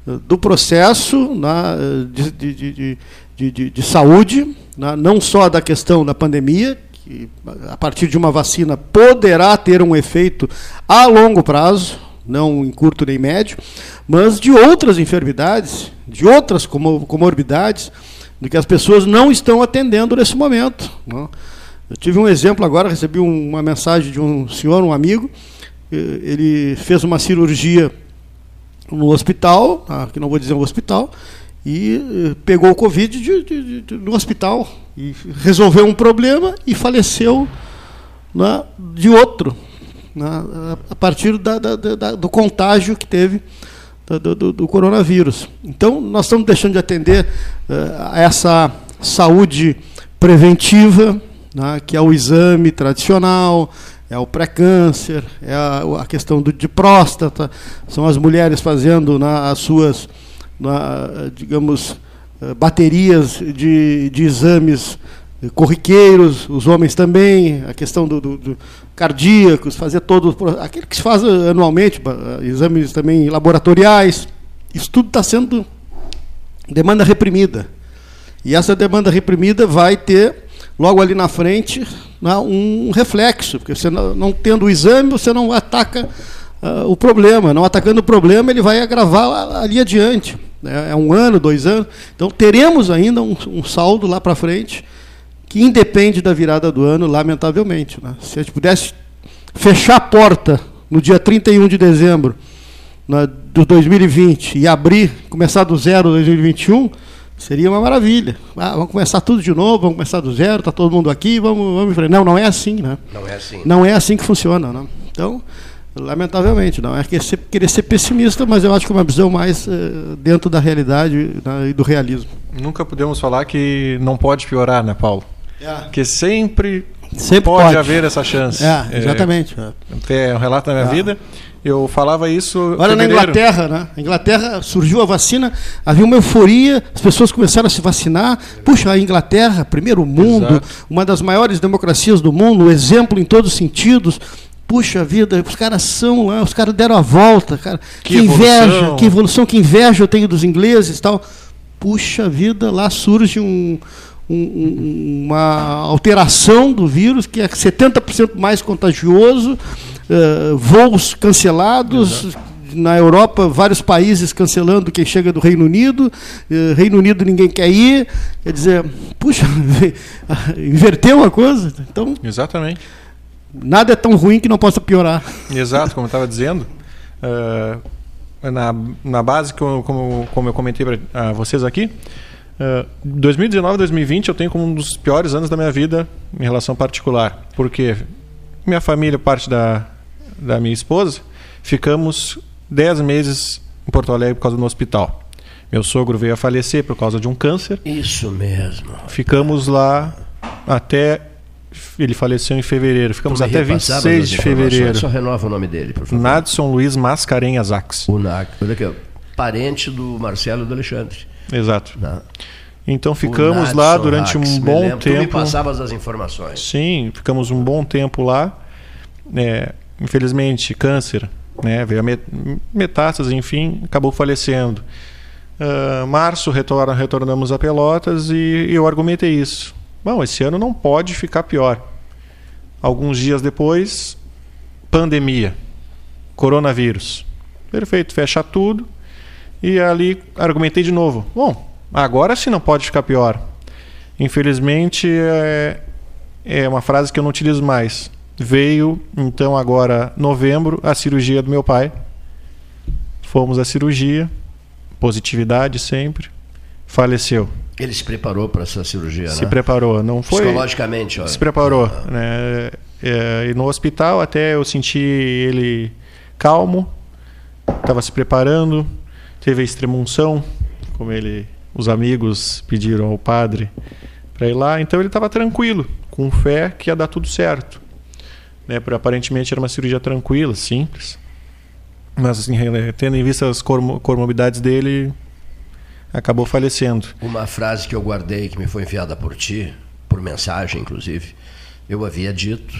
uh, do processo na, uh, de, de, de, de, de saúde, na, não só da questão da pandemia, que a partir de uma vacina poderá ter um efeito a longo prazo, não em curto nem médio, mas de outras enfermidades, de outras comorbidades de que as pessoas não estão atendendo nesse momento. Não? Né? Eu tive um exemplo agora, recebi uma mensagem de um senhor, um amigo, ele fez uma cirurgia no hospital, tá? que não vou dizer um hospital, e pegou o Covid de, de, de, no hospital, e resolveu um problema e faleceu né, de outro, né, a partir da, da, da, do contágio que teve do, do, do, coronavírus. Então, nós estamos deixando de atender uh, essa saúde preventiva, né, que é o exame tradicional, é o pré-câncer, é a, a questão do, de próstata, são as mulheres fazendo né, as suas, né, digamos, eh, baterias de, de exames corriqueiros, os homens também, a questão do, do, do cardíacos, fazer todo aquilo que se faz anualmente, exames também laboratoriais. Isso tudo está sendo demanda reprimida. E essa demanda reprimida vai ter, logo ali na frente, né, um reflexo, porque você não, tendo o exame, você não ataca uh, o problema. Não atacando o problema, ele vai agravar ali adiante. É, é um ano, dois anos. Então teremos ainda um, um saldo lá para frente que independe da virada do ano, lamentavelmente. Né? Se a gente pudesse fechar a porta no dia 31 de dezembro né, de 2020 e abrir, começar do zero 2021, seria uma maravilha. Ah, vamos começar tudo de novo, vamos começar do zero, está todo mundo aqui, vamos, vamos Não, não é assim, né? Não é assim. Não é assim que funciona. Né? Então, lamentavelmente, não é querer ser, querer ser pessimista, mas eu acho que é uma visão mais uh, dentro da realidade né, e do realismo. Nunca podemos falar que não pode piorar, né, Paulo? É. Que sempre, sempre pode, pode, haver essa chance. É, exatamente. É, é um relato da minha é. vida. Eu falava isso. Olha na Inglaterra, né? Na Inglaterra surgiu a vacina, havia uma euforia, as pessoas começaram a se vacinar. Puxa, a Inglaterra, primeiro mundo, Exato. uma das maiores democracias do mundo, exemplo em todos os sentidos. Puxa vida, os caras são lá, os caras deram a volta, cara. Que, que inveja, evolução. que evolução, que inveja eu tenho dos ingleses e tal. Puxa vida, lá surge um, um, uma alteração do vírus que é 70% mais contagioso, uh, voos cancelados, na Europa, vários países cancelando quem chega do Reino Unido, eh, Reino Unido ninguém quer ir. Quer dizer, puxa, inverteu a coisa. Então, Exatamente. nada é tão ruim que não possa piorar. Exato, como eu estava dizendo. eh, na, na base, como, como, como eu comentei para vocês aqui, eh, 2019 2020 eu tenho como um dos piores anos da minha vida em relação particular. Porque minha família, parte da, da minha esposa, ficamos 10 meses em Porto Alegre por causa do hospital. Meu sogro veio a falecer por causa de um câncer. Isso mesmo. Ficamos lá até. Ele faleceu em fevereiro. Ficamos até repassava 26 as de fevereiro. Só renova o nome dele, por favor. Nadson Luiz Mascarenhas Ax. O NAC. Olha aqui, ó. Parente do Marcelo e do Alexandre. Exato. Tá. Então ficamos lá durante um bom lembro. Tu me tempo. passavas as informações. Sim, ficamos um bom tempo lá. É, infelizmente, câncer, né, veio a met- metástase, enfim, acabou falecendo. Ah, março retorna, retornamos a Pelotas e eu argumentei isso. Bom, esse ano não pode ficar pior. Alguns dias depois, pandemia, coronavírus. Perfeito, fecha tudo. E ali argumentei de novo. Bom, agora sim não pode ficar pior. Infelizmente, é, é uma frase que eu não utilizo mais. Veio, então, agora, novembro, a cirurgia do meu pai. Fomos à cirurgia, positividade sempre. Faleceu. Ele se preparou para essa cirurgia, Se né? preparou, não foi. Psicologicamente, ó. Se preparou. Né? É, e no hospital até eu senti ele calmo, estava se preparando, teve a extremunção, como ele, os amigos pediram ao padre para ir lá, então ele estava tranquilo, com fé que ia dar tudo certo. Né? Por, aparentemente era uma cirurgia tranquila, simples, mas assim, tendo em vista as comorbidades dele, acabou falecendo. Uma frase que eu guardei, que me foi enviada por ti, por mensagem, inclusive. Eu havia dito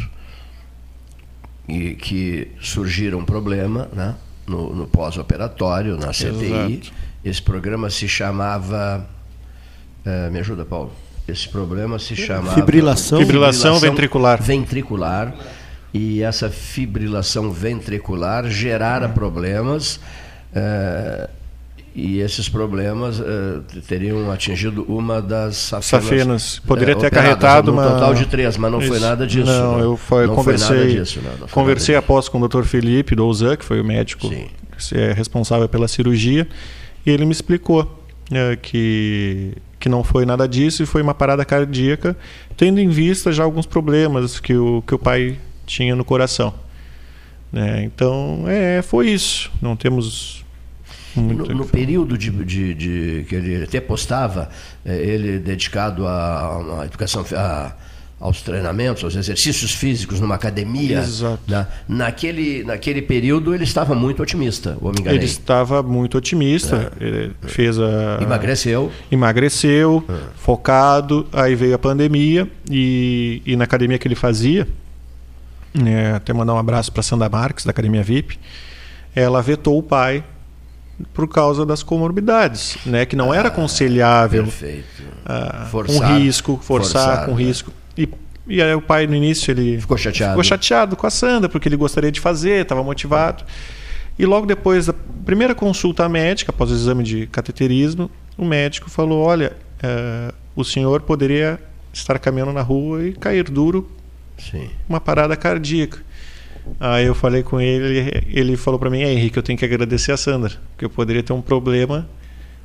e que surgiram um problema né, no, no pós-operatório, na CTI. Exato. Esse programa se chamava. eh, me ajuda, Paulo. Esse problema se chamava. Fibrilação. Fibrilação ventricular. Ventricular. E essa fibrilação ventricular gerara problemas. eh, e esses problemas eh, teriam atingido uma das safenas. Safenas. Poderia eh, ter operadas, acarretado num uma. total de três, mas não foi Isso. nada disso. Não, né? eu foi, não conversei. foi nada disso. né? Não foi conversei nada após com o Dr. Felipe Douzan, que foi o médico que é responsável pela cirurgia, e ele me explicou eh, que que não foi nada disso e foi uma parada cardíaca, tendo em vista já alguns problemas que o que o pai tinha no coração. Né? Então, é, foi isso. Não temos No, no período de, de- de- que ele até postava, eh, ele dedicado à, à educação, à- aos treinamentos, aos exercícios físicos numa academia. Exato. né? Naquele, naquele período ele estava muito otimista, me enganei. Ele estava muito otimista, ele fez a Emagreceu. emagreceu, focado, aí veio a pandemia e, e na academia que ele fazia, né, até mandar um abraço para Sandra Marques da Academia VIP, ela vetou o pai por causa das comorbidades, né, que não era aconselhável perfeito. ah, Forçar. com risco, forçar, Forçar, com né? risco. E, e aí o pai no início ele Ficou chateado. ficou chateado com a Sandra porque ele gostaria de fazer, estava motivado. E logo depois da primeira consulta médica, após o exame de cateterismo, o médico falou: Olha, eh, o senhor poderia estar caminhando na rua e cair duro, Sim. uma parada cardíaca. Aí eu falei com ele, ele falou para mim: é, Henrique, eu tenho que agradecer a Sandra, porque eu poderia ter um problema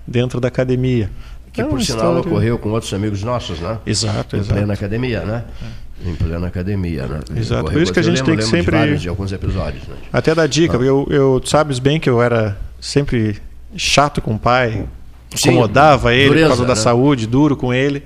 dentro da academia. Que É por sinal história- ocorreu com outros amigos nossos, né? Exato, em exato. plena academia, né? Em plena academia, né? Exato. Ocorreu Por isso que a gente eu tem lembro- que lembro de sempre- vários, de alguns episódios, né? Até dar dica, Ah. eu, eu sabes bem que eu era sempre chato com o pai, Sim, incomodava ele dureza, por causa da né? saúde, duro com ele.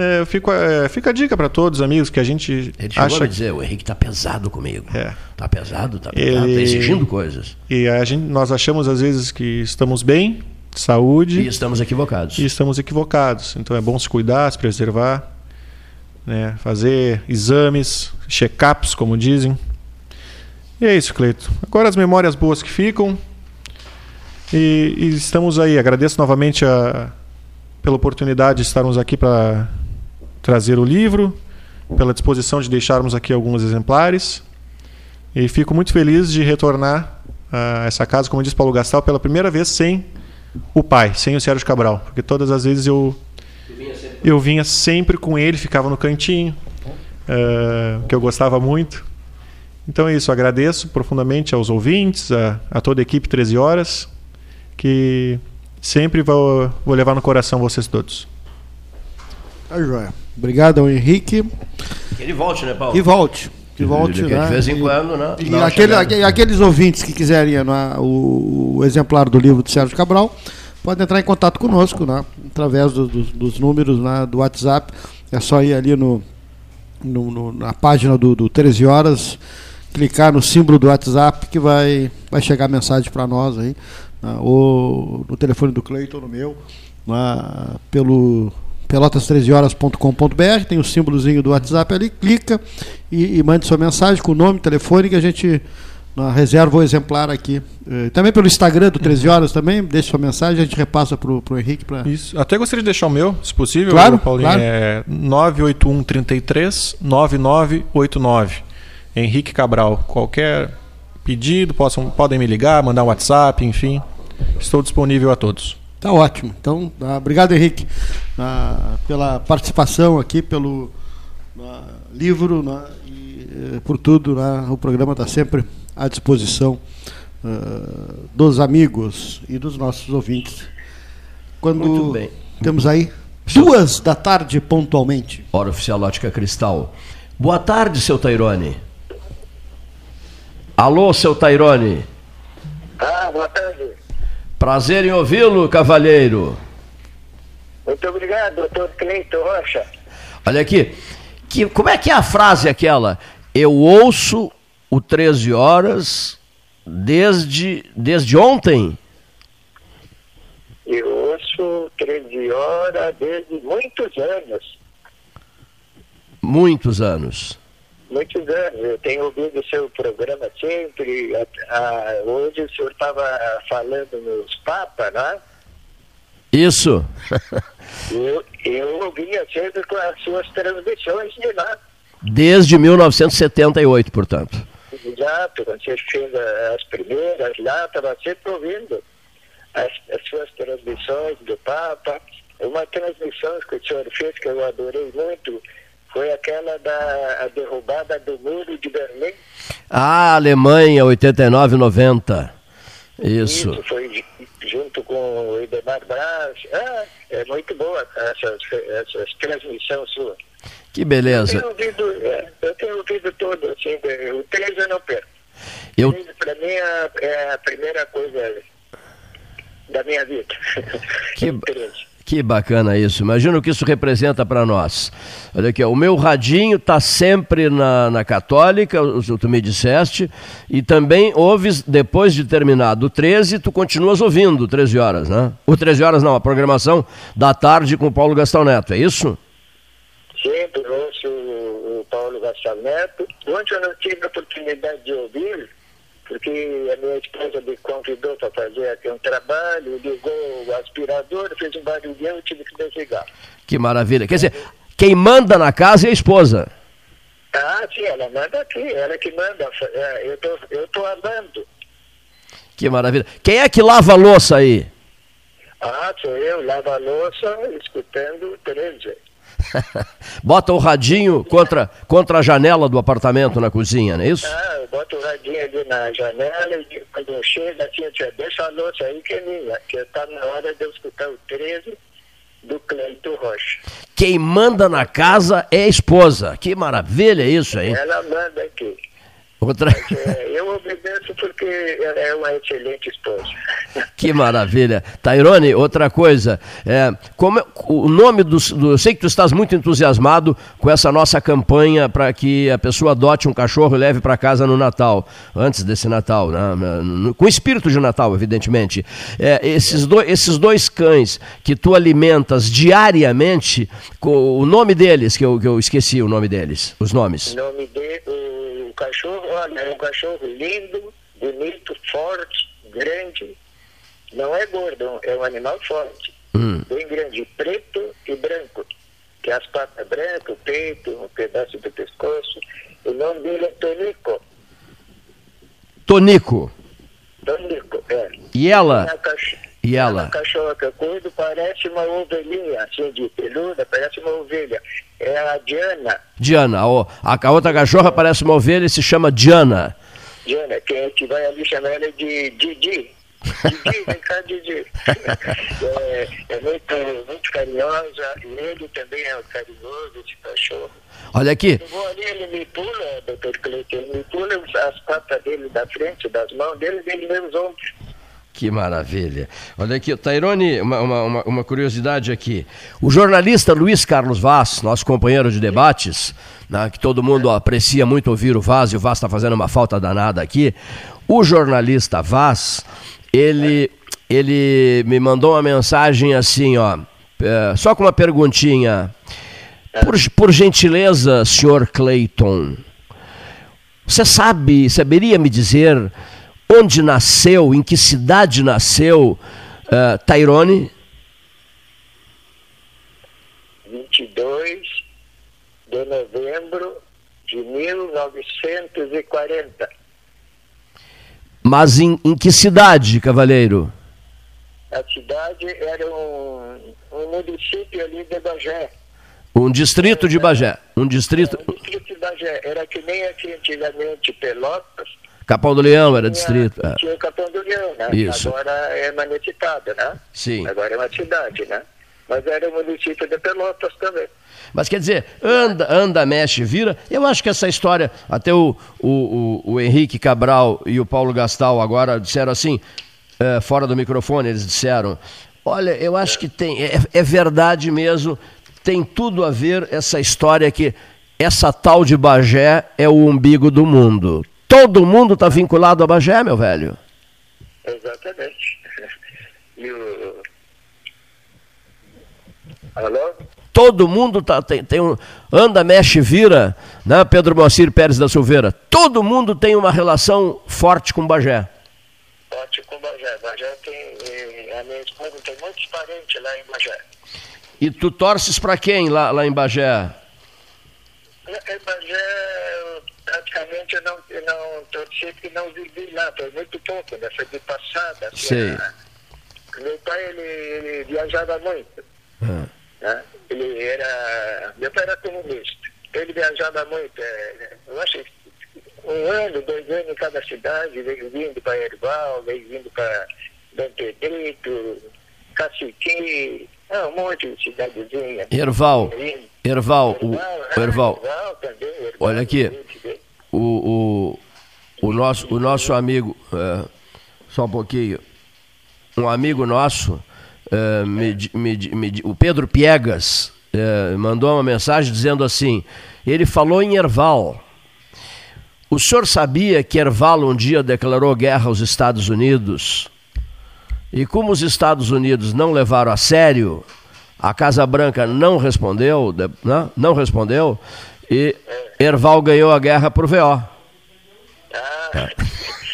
É, fico, é, fica a dica para todos os amigos que a gente Ele chegou a acha me dizer, o Henrique tá pesado comigo. É. Tá pesado, tá pesado, ele tá exigindo coisas. E a gente, nós achamos às vezes que estamos bem, saúde, E estamos equivocados. e estamos equivocados. Então é bom se cuidar, se preservar, né? fazer exames, check-ups, como dizem. E é isso, Cleito. Agora as memórias boas que ficam. E, e estamos aí. Agradeço novamente a, pela oportunidade de estarmos aqui para trazer o livro, pela disposição de deixarmos aqui alguns exemplares. E fico muito feliz de retornar a essa casa, como disse Paulo Gastal, pela primeira vez sem o pai, sem o Sérgio Cabral. Porque todas as vezes eu, eu vinha sempre com ele, ficava no cantinho, uh, que eu gostava muito. Então é isso, agradeço profundamente aos ouvintes, a, a toda a equipe 13 Horas, que sempre vou, vou levar no coração vocês todos. Tá joia. Obrigado ao Henrique. Que ele volte, né, Paulo? Que volte. Que volte, Ele- né? De vez em quando, né? E uma aquele- aqueles ouvintes que quiserem né, o, o exemplar do livro do Sérgio Cabral, podem entrar em contato conosco, né? Através do- dos- dos números né, do WhatsApp. É só ir ali no, no- no- na página do, do 13 Horas, clicar no símbolo do WhatsApp que vai, vai chegar a mensagem para nós aí. né, ou no telefone do Cleiton, ou no meu, né, pelo pelotas13horas.com.br, tem o símbolozinho do WhatsApp ali, clica e, e mande sua mensagem com o nome, telefone que a gente reserva o exemplar aqui. Eh, Também pelo Instagram do 13 Horas também, deixa sua mensagem, a gente repassa pro, pro Henrique para Isso. Até gostaria de deixar o meu, se possível, Claro, Paulinho. claro. É 981 33 9989. Henrique Cabral. Qualquer pedido, possam, podem me ligar, mandar um WhatsApp, enfim. Estou disponível a todos. Tá ótimo. Então, tá, obrigado, Henrique, ah, pela participação aqui, pelo ah, livro e eh, por tudo. o programa está sempre à disposição ah, dos amigos e dos nossos ouvintes. Quando Muito bem. temos aí duas da tarde pontualmente. Hora Oficial Ótica Cristal. Boa tarde, seu Tairone. Alô, seu Tairone. Ah, boa tarde. Prazer em ouvi-lo, cavalheiro. Muito obrigado, doutor Cleiton Rocha. Olha aqui. Que, como é que é a frase aquela? Eu ouço o 13 horas desde, desde ontem. Eu ouço 13 horas desde muitos anos. Muitos anos. Muitos anos. Eu tenho ouvido o seu programa sempre. Hoje o senhor estava falando nos papas, né? Isso. Eu, eu ouvia sempre com as suas transmissões de lá. Desde 1978, portanto. Exato, quando você fez as primeiras lá, estava sempre ouvindo as, as suas transmissões do Papa. Uma transmissão que o senhor fez que eu adorei muito foi aquela da derrubada do muro de Berlim. Ah, Alemanha, 89, 90. Isso. Isso foi ju- junto com o Idemar Braz. Ah, é muito boa essas, essas transmissões suas. Que Eu beleza. tenho ouvido, é, eu tenho ouvido todo, assim, o 13 eu não perco. Eu, Para mim é, é a primeira coisa da minha vida. Que, que bacana isso. Imagina o que isso representa para nós. Olha aqui, ó, o meu radinho está sempre na, na Católica, tu me disseste, e também ouves, depois de terminado o 13, tu continuas ouvindo 13 horas, né? O 13 horas não, a programação da tarde com o Paulo Gastão Neto, é isso? Sempre ouço o, o Paulo Gastal Neto. Ontem eu não tive a oportunidade de ouvir, porque a minha esposa me convidou para fazer aqui um trabalho, ligou o aspirador, fez um barulhão e tive que desligar. Que maravilha. Quer dizer, quem manda na casa é a esposa. Ah, sim, ela manda aqui, ela que manda. É, eu tô, eu tô amando. Que maravilha. Quem é que lava a louça aí? Ah, sou eu, lava a louça, escutando o 13. Bota o radinho contra, contra a janela do apartamento na cozinha, não é isso? Ah, eu boto o radinho ali na janela e quando eu chego, assim, eu digo, deixa a louça aí que é minha, que tá na hora de eu escutar o 13 do Cleito Rocha. Quem manda na casa é a esposa. Que maravilha isso, hein? Ela manda aqui. Outra... É, eu obedeço porque ela é uma excelente esposa. Que maravilha. Tairone, outra coisa. É, como é- o nome do, do. Eu sei que tu estás muito entusiasmado com essa nossa campanha para que a pessoa adote um cachorro e leve para casa no Natal, antes desse Natal, né? Com espírito de Natal, evidentemente. É, esses, do, esses dois cães que tu alimentas diariamente, o nome deles, que eu, que eu esqueci o nome deles, os nomes. O nome dele, o cachorro, olha, é um cachorro lindo, bonito, forte, grande. Não é gordo, é um animal forte. Hum. Bem grande, preto e branco. Que as patas brancas, o peito, um pedaço do pescoço. O nome dele é Tonico. Tonico. Donico, é. E ela? E A ela? cachorra que eu cuido parece uma ovelhinha, assim, de peluda, parece uma ovelha. É a Diana. Diana. ó, a, a outra cachorra parece uma ovelha e se chama Diana. Diana, que a gente vai ali chamar ela de Didi. Didi, vem cá, Didi. É, é muito, muito carinhosa, e ele também é carinhoso, esse cachorro. Olha aqui. Eu vou ali, ele me pula, doutor Cleiton, ele me pula as patas dele da frente, das mãos dele, ele meus ombros. Que maravilha. Olha aqui, Tairone, uma, uma, uma- curiosidade aqui. O jornalista Luiz Carlos Vaz, nosso companheiro de debates, né, que todo mundo aprecia muito ouvir o Vaz, e o Vaz está fazendo uma falta danada aqui. O jornalista Vaz, ele, ele me mandou uma mensagem assim, ó, é, só com uma perguntinha. Por, por gentileza, senhor Clayton, você sabe, saberia me dizer onde nasceu, em que cidade nasceu eh, Tairone? 22 de novembro de 1940. Mas em, em que cidade, cavaleiro? A cidade era um, um município ali de Bagé. Um distrito de Bagé. Um distrito. Um distrito de Bagé. Era que nem aqui antigamente Pelotas. Capão do Leão era tinha- distrito. é. Tinha o Capão do Leão, né? Isso. Agora é municipado, né? Sim. Agora é uma cidade, né? Mas era o município de Pelotas também. Mas quer dizer, anda, anda, mexe, vira. Eu acho que essa história, até o, o, o, o Henrique Cabral e o Paulo Gastal agora disseram assim, eh, fora do microfone, eles disseram: olha, eu acho que tem, é, é verdade mesmo, tem tudo a ver essa história que essa tal de Bagé é o umbigo do mundo. Todo mundo está vinculado a Bagé, meu velho. Exatamente. E o... Alô? Todo mundo tá, tem, tem um. Anda, mexe, vira, né, Pedro Moacir Pérez da Silveira? Todo mundo tem uma relação forte com Bagé. Forte com Bagé. Bagé tem. eh, A minha esposa tem muitos parentes lá em Bagé. E tu torces para quem lá, lá em Bagé? Em Bagé, praticamente eu não, eu não torci não vivi lá, foi muito pouco, né? Foi de passada. Sei. né? Meu pai, ele, ele viajava muito. Ah. né? Ele era. Meu pai era comunista. Ele viajava muito. é, eu acho que um ano, dois anos em cada cidade, veio vindo para Erval, veio vindo para Dom Pedrito, Cacique, ah, um monte de cidadezinha. Erval, Erval, o, Erval, olha aqui, o, o, o, nosso, o nosso amigo, é, só um pouquinho, um amigo nosso, é, me me me o Pedro Piegas, é, mandou uma mensagem dizendo assim, ele falou em Erval, o senhor sabia que Erval um dia declarou guerra aos Estados Unidos? E como os Estados Unidos não levaram a sério, a Casa Branca não respondeu, de- né? não respondeu, e Erval ganhou a guerra por VO.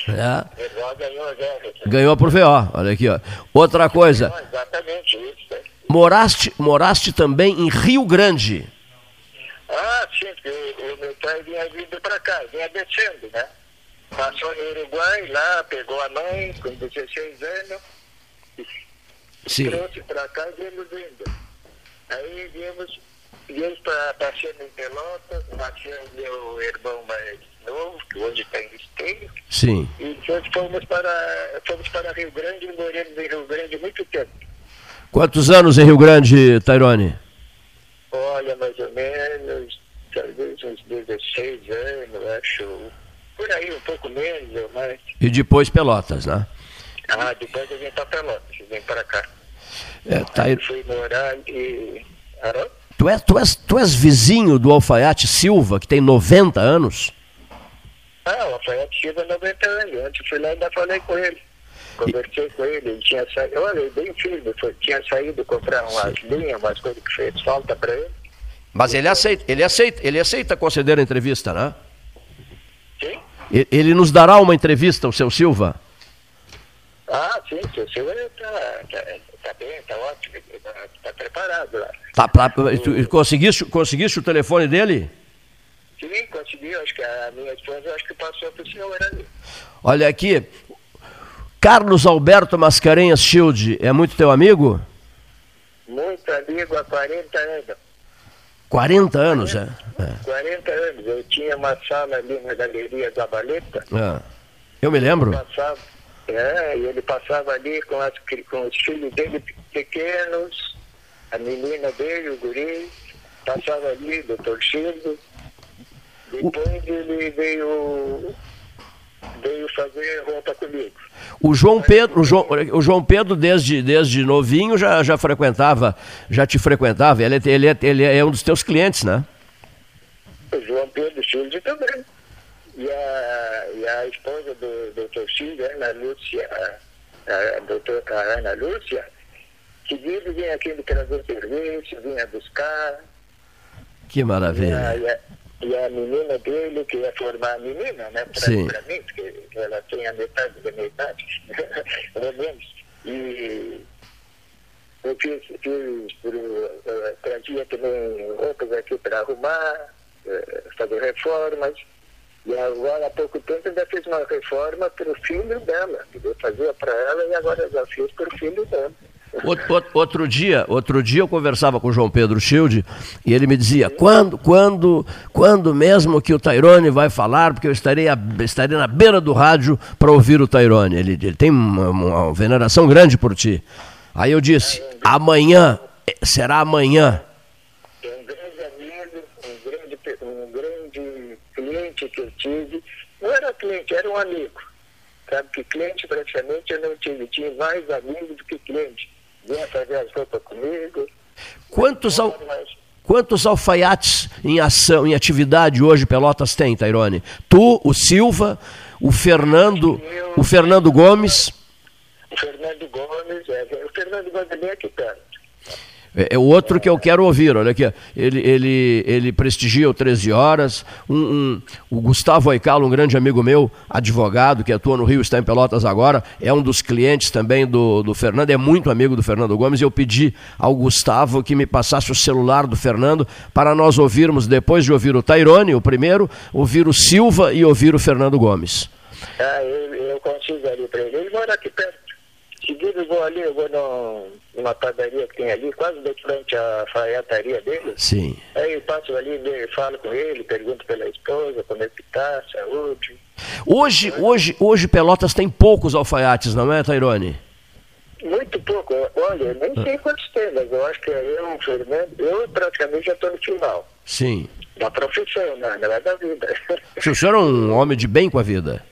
É. Erval ganhou a guerra. Ganhou por VO, olha aqui. Ó. Outra coisa, Exatamente isso. né? moraste, moraste também em Rio Grande. Ah, sim, porque o, o meu pai vinha vindo para cá, vinha descendo, né? Passou no Uruguai, lá, pegou a mãe com 16 anos, Sim. trouxe para cá e viemos vindo. Aí viemos, viemos para passear em Pelotas, nasceu meu irmão mais novo, que hoje está em Esteio, Sim. e depois fomos para, fomos para Rio Grande e moramos em Rio Grande muito tempo. Quantos anos em Rio Grande, Tairone? Olha, mais ou menos, talvez uns 16 anos, acho. Por aí, um pouco menos ou mais. E depois Pelotas, né? Ah, depois eu vim para Pelotas, vim para cá. É, Tair- Fui morar e. Alô? tu, és, tu, és, tu és vizinho do Alfaiate Silva, que tem 90 anos? Ah, o Rafael Silva 90 anos. Antes fui lá e ainda falei com ele. Conversei com ele, ele tinha saído. Olha, bem firme, foi, tinha saído comprar umas linhas, umas coisas que fez falta para ele. Mas ele aceita, ele aceita, ele aceita conceder a entrevista, né? Sim? E- Ele nos dará uma entrevista, o seu Silva? Ah, sim, o senhor está tá, tá bem, está ótimo, está tá preparado lá. Tá, pra- tu conseguiste, conseguiste o telefone dele? Sim, consegui, acho que a minha esposa acho que passou para o senhor ali. Olha aqui, Carlos Alberto Mascarenhas Shield é muito teu amigo? Muito amigo há 40 anos. 40 anos, é? é. 40 anos. Eu tinha uma sala ali na Galeria da Baleta. É. Eu me lembro. Passava, é, e ele passava ali com, as, com os filhos dele pequenos, a menina dele, o guri, passava ali, doutor Chico. Depois ele veio, veio fazer roupa comigo. O João Pedro, o João, o João Pedro desde, desde novinho já, já frequentava, já te frequentava. Ele, ele, é, ele é um dos teus clientes, né? O João Pedro Childe também. E a, e a esposa do doutor Childe, Ana Lúcia, a, a doutora Ana Lúcia, que vinha aqui me trazer serviço, vinha buscar. Que maravilha. E a, e a menina dele, que ia formar a menina, né, pra, Sim. pra mim, porque ela tem a metade da minha idade, pelo menos. E eu fiz, fiz por, uh, trazia também roupas aqui para arrumar, uh, fazer reformas. E agora, há pouco tempo, ainda fiz uma reforma para o filho dela. Eu fazia para ela e agora já fiz para o filho dela. Outro, outro- dia, outro dia eu conversava com o João Pedro Schild e ele me dizia quando, quando, quando mesmo que o Tairone vai falar, porque eu estarei, a- estarei na beira do rádio para ouvir o Tairone. Ele, ele tem uma, uma veneração grande por ti. Aí eu disse, amanhã, eh, será amanhã. um grande amigo, um grande, pe- um grande cliente que eu tive. Não era cliente, era um amigo. Sabe que cliente praticamente eu não tive. Tinha mais amigos do que cliente. Vinha fazer as roupas comigo. Quantos, al, quantos alfaiates em ação, em atividade hoje Pelotas tem, Tairone? Tu, o Silva, o Fernando, o Fernando Gomes. O Fernando Gomes, é, o Fernando Gomes é bem aqui perto. É, é o outro que eu quero ouvir, olha aqui. Ele, ele, ele prestigia o 13 Horas. Um, um- o Gustavo Oicalo, um grande amigo meu, advogado, que atua no Rio, está em Pelotas agora, é um dos clientes também do, do Fernando, é muito amigo do Fernando Gomes. Eu pedi ao Gustavo que me passasse o celular do Fernando para nós ouvirmos, depois de ouvir o Tairone, o primeiro, ouvir o Silva e ouvir o Fernando Gomes. Ah, eu, eu consigo ali para ele. Ele mora aqui perto. Seguido eu vou ali, eu vou no, numa padaria que tem ali, quase de frente à alfaiataria dele. Sim. Aí eu passo ali, falo com ele, pergunto pela esposa, como é que tá, saúde. Hoje, hoje, hoje Pelotas tem poucos alfaiates, não é, Tairone? Muito pouco. Olha, eu nem sei quantos tem, mas eu acho que eu, o Fernando, eu praticamente já estou no final. Sim. Da profissão, né? não é da vida. O senhor é um homem de bem com a vida.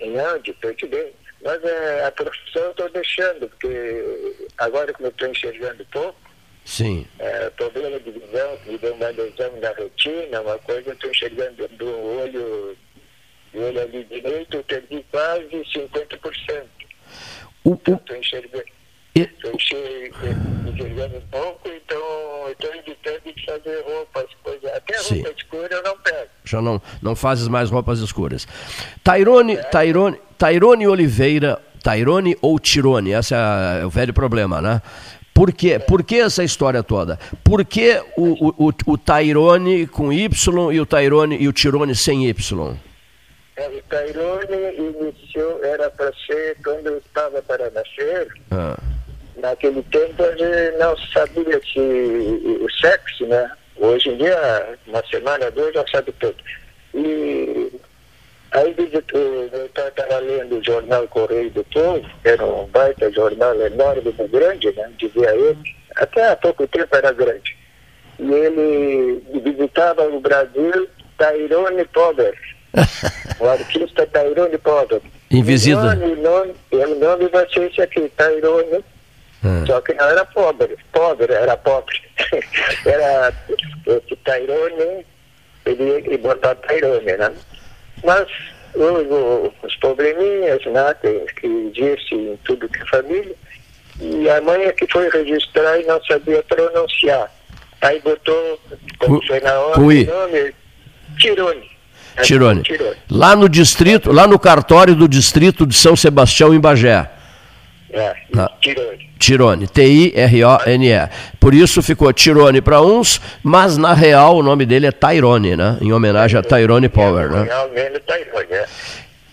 Não, de bem. Mas é, a profissão eu estou deixando, porque agora que eu estou enxergando pouco, Sim. é, problema de visão, que deu uma lesão na retina, uma coisa, eu estou enxergando do olho, do olho ali direito, eu perdi quase 50%. O, Estou enxergando, estou enxergando um pouco, então estou evitando de fazer roupas, até Sim. roupa escura eu não pego. Já não, não fazes mais roupas escuras. Tairone, Tairone, Tairone Oliveira, Tairone ou Tirone? Esse é o velho problema, né? Por quê? Por que essa história toda? Por que o, o, o, o Tairone com Y e o Tairone e o Tirone sem Y? É, O Tairone iniciou, era para ser, quando eu estava para nascer, Ah, naquele tempo a gente não sabia se o sexo, né? Hoje em dia, uma semana, duas, já sabe tudo. E aí eu estava lendo o jornal Correio do Povo, era um baita jornal enorme, muito grande, né? Dizia ele. Até há pouco tempo era grande. E ele visitava o Brasil, Tairone Poder. o artista Tairone Poder. Em visita. O nome, o nome, o nome vai ser esse aqui, Tairone só que não era pobre, pobre, era pobre. era esse Tairone, ele ia botar Tairone, né? Mas houve o- os probleminhas, né? Que, disse em tudo que é família. E a mãe é que foi registrar e não sabia pronunciar. Aí botou, como foi na hora, o nome, Tirone. Tirone. Tirone. Lá no distrito, lá no cartório do distrito de São Sebastião, em Bagé. É, Ah. Tirone. Tirone, T-I-R-O-N-E. Por isso ficou Tirone para uns, mas na real o nome dele é Tyrone, né? Em homenagem a Tyrone Power, né? Realmente Tairone, é.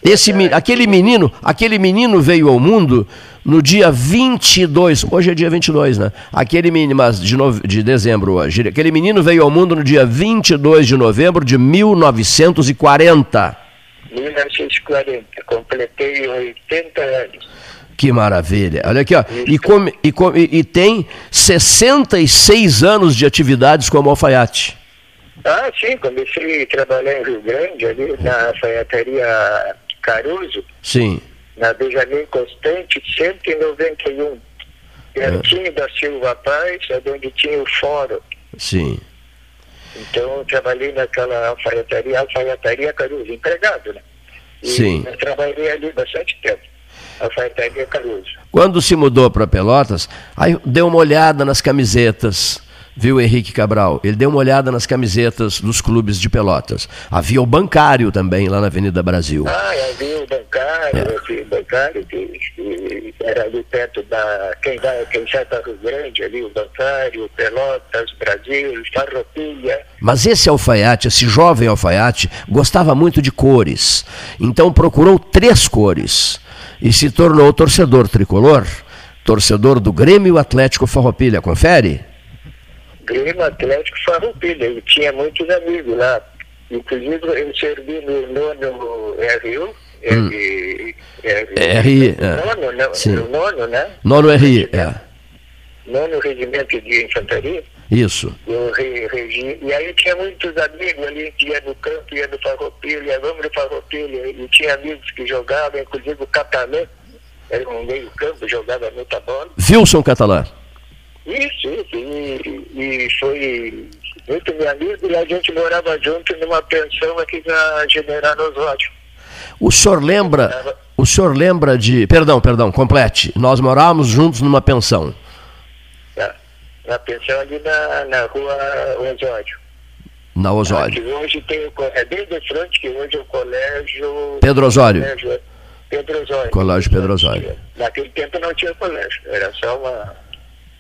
Esse, aquele menino, aquele menino veio ao mundo no dia 22, hoje é dia 22, né? Aquele menino, mas de, no, de dezembro hoje, aquele menino veio ao mundo no dia 22 de novembro de 1940. 1940, completei 80 anos. Que maravilha. Olha aqui, ó. E, come, e, come, e tem 66 anos de atividades como alfaiate. Ah, sim, comecei a trabalhar em Rio Grande, ali na alfaiataria Caruso. Sim. Na Benjamin Constante, 191. Pertinho é. da Silva Paz, é onde tinha o fórum. Sim. Então eu trabalhei naquela alfaiataria, alfaiataria Caruso, empregado, né? E Sim. Eu trabalhei ali bastante tempo. Alfaiataria Caruso. Quando se mudou para Pelotas, aí deu uma olhada nas camisetas viu Henrique Cabral? Ele deu uma olhada nas camisetas dos clubes de Pelotas. Havia o bancário também lá na Avenida Brasil. Ah, havia o bancário, é. o bancário que, que, era ali perto da. Quem vai, quem sai para Rio Grande, ali o bancário, Pelotas, Brasil, Farroupilha. Mas esse alfaiate, esse jovem alfaiate, gostava muito de cores. Então procurou três cores e se tornou torcedor tricolor, torcedor do Grêmio Atlético Farroupilha. Confere? Grêmio Atlético Farroupilha. Eu tinha muitos amigos lá. Inclusive, eu servi no nono RU. Hum. RI, RI, é. Nono, Sim. nono, né? Nono RI, é. Nono Regimento de Infantaria. Isso. Eu re, regi, e aí tinha muitos amigos ali que ia no campo, ia no Farroupilha, vamos no Farroupilha. E tinha amigos que jogavam, inclusive o Catalã, era um meio campo, jogava muita bola. Wilson Catalã. Isso, isso. E, e foi muito meu amigo e a gente morava junto numa pensão aqui na General Osório. O senhor lembra, o senhor lembra de, perdão, perdão, complete, nós morávamos juntos numa pensão. Na, pensão ali na, na rua Osório. Na Osório. Ah, hoje tem o, é bem de frente que hoje é o colégio... Pedro Osório. Colégio, Pedro Osório. Colégio Pedro Osório. Naquele tempo não tinha colégio, era só uma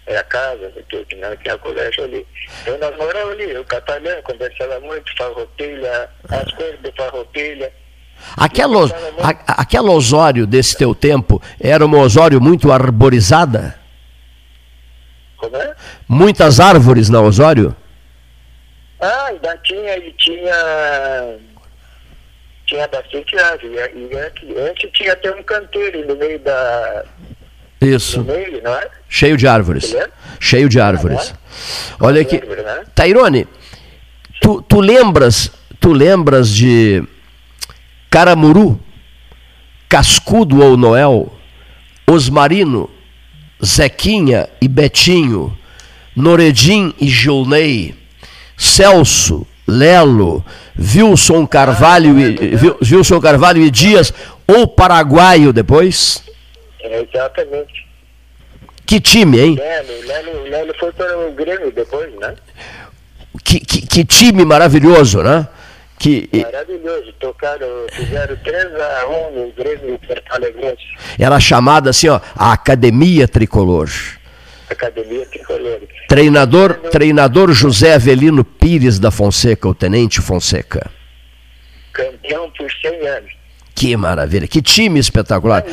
é a casa, tudo, né? tinha colégio ali. Nós morávamos ali, o catalã conversava muito, farroupilha, as coisas do farroupilha. Aquela, a, aquela Osório desse teu tempo era uma Osório muito arborizada? Como é? Muitas árvores na Osório? Ah, ainda tinha, e tinha. Tinha bastante árvore. E antes, antes tinha até um canteiro no meio da, isso. Meio, é? Cheio de árvores. Cheio de árvores. Olha aqui. né? Tairone, tu, tu lembras, tu lembras de Caramuru, Cascudo ou Noel, Osmarino, Zequinha e Betinho, Noredim e Gilney, Celso, Lelo, Wilson Carvalho, e, Wilson Carvalho e Dias, ou Paraguaio depois? É, exatamente. Que time, hein? Lelo, Lelo, Lelo foi para o Grêmio depois, né? Que, que, que time maravilhoso, né? Que, Maravilhoso, tocaram, fizeram 3 a 1 no Grêmio Porto Alegre. Era chamada assim, ó, a Academia Tricolor. Academia Tricolor. Treinador, treinador José Avelino Pires da Fonseca, o Tenente Fonseca. Campeão por 100 anos. Que maravilha, que time espetacular.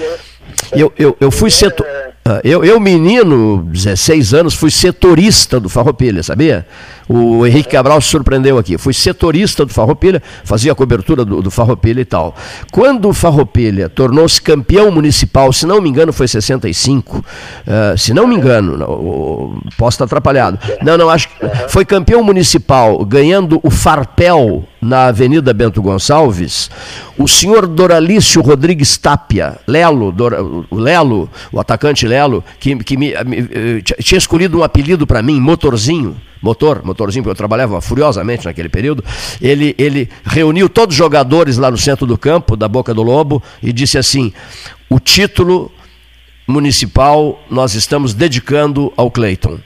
Eu, eu, eu fui setor, ah, eu, eu, menino, 16 anos, fui setorista do Farroupilha, sabia? O Henrique Cabral se surpreendeu aqui. Fui setorista do Farroupilha, fazia a cobertura do, do Farroupilha e tal. Quando o Farroupilha tornou-se campeão municipal, se não me engano foi 65, uh, se não me engano, não, posso estar atrapalhado. Não, não, acho que foi campeão municipal, ganhando o Farpel na Avenida Bento Gonçalves. O senhor Doralício Rodrigues Tapia, Lelo, o Lelo, o atacante Lelo, que, que me, me, eh, tinha escolhido um apelido para mim, Motorzinho, motor, motorzinho, porque eu trabalhava furiosamente naquele período. Ele, ele reuniu todos os jogadores lá no centro do campo, da Boca do Lobo, e disse assim: o título municipal nós estamos dedicando ao Cleiton.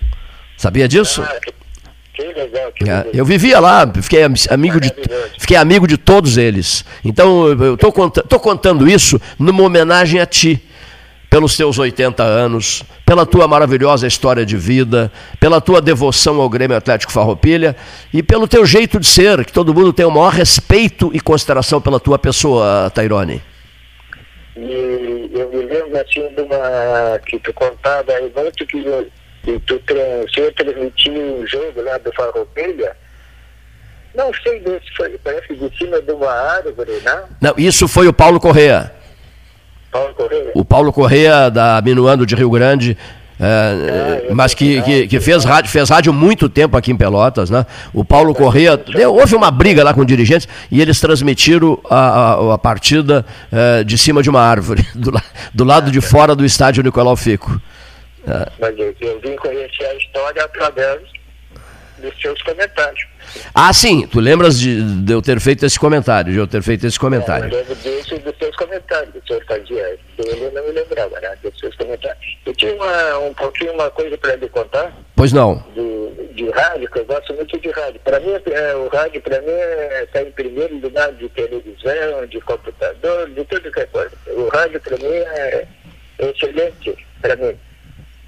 Sabia disso? Que legal, que É, legal. eu vivia lá, fiquei am- amigo de, fiquei amigo de todos eles. Então, eu estou contando isso numa homenagem a ti, pelos teus 80 anos, pela tua maravilhosa história de vida, pela tua devoção ao Grêmio Atlético Farroupilha e pelo teu jeito de ser, que todo mundo tem o maior respeito e consideração pela tua pessoa, Tairone. E eu me lembro assim de uma que tu contava aí muito que, que tu tra- você transmitiu um jogo lá do Farroupilha. Não sei desse, foi, parece de cima de uma árvore, né? Não, isso foi o Paulo Correa. Paulo Correia. O Paulo Correa, da Minuano de Rio Grande, é, mas que, que, que fez, rádio, fez rádio muito tempo aqui em Pelotas, né? O Paulo Correa, deu- houve uma briga lá com dirigentes e eles transmitiram a, a, a partida é, de cima de uma árvore, do, do lado de fora do estádio Nicolau Fico. É. Mas eu, eu vim conhecer a história através dos seus comentários. Ah, sim, tu lembras de, de eu ter feito esse comentário, de eu ter feito esse Eu comentário. lembro desse dos seus comentários. O senhor fazia eu não me lembrava, né? Dos seus comentários. Eu tinha uma, um pouquinho uma coisa para lhe contar. Pois não. de, de rádio, que eu gosto muito de rádio. Para mim, é, o rádio, para mim, está em primeiro lugar de televisão, de computador, de tudo que é coisa. O rádio, para mim, é excelente, para mim.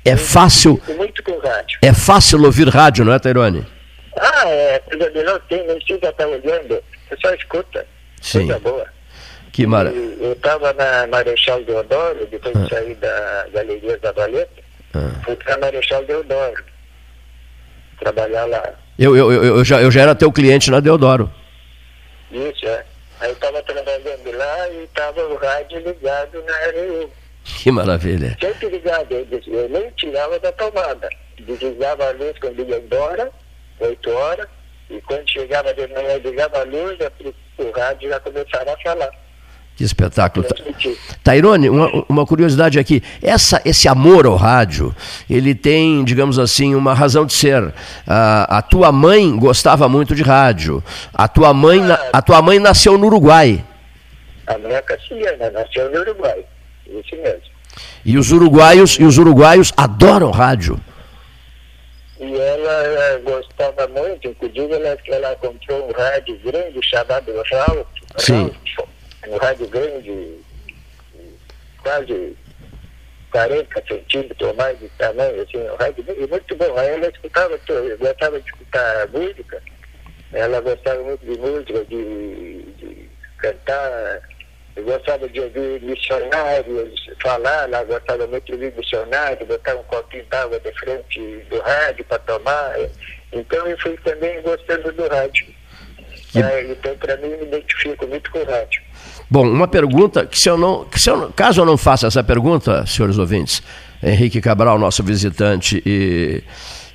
É fácil, muito com rádio. é fácil ouvir rádio, não é, Tairone? Ah, é, coisa melhor tem, não precisa estar olhando, você só escuta. Sim. Coisa boa. Que mara... E Eu estava na Marechal Deodoro, depois Ah. de sair da Galeria da Valeta, Ah. fui para Marechal Deodoro, trabalhar lá. Eu, eu, eu, eu já, eu já era teu cliente na Deodoro. Isso, é. Aí eu estava trabalhando lá e estava o rádio ligado na RU. Que maravilha. Sempre ligado, eu, eu nem tirava da tomada. Desligava a luz quando ia embora, 8 horas, e quando chegava de manhã, ligava a luz, o rádio já começava a falar. Que espetáculo. Ta- transmitir. Tairone, uma, uma curiosidade aqui. Essa, esse amor ao rádio, ele tem, digamos assim, uma razão de ser. A, a tua mãe gostava muito de rádio. A tua mãe, na- a tua mãe nasceu no Uruguai. A minha castilhana nasceu no Uruguai, isso mesmo. E os uruguaios, e os uruguaios adoram rádio. E ela eh, gostava muito, inclusive ela, ela comprou um rádio grande chamado Ralph. Sim. um rádio grande, quase 40 centímetros ou mais de tamanho, assim, um rádio e muito bom. Aí ela escutava, gostava de escutar música, ela gostava muito de música, de, de cantar, eu gostava de ouvir missionários falar, ela gostava muito de ouvir missionários, botar um copinho d'água de frente do rádio para tomar. Então eu fui também gostando do rádio. É, então, para mim, me identifico muito com o rádio. Bom, uma pergunta que se eu não, que se eu, não- caso eu não faça essa pergunta, senhores ouvintes, Henrique Cabral, nosso visitante, e,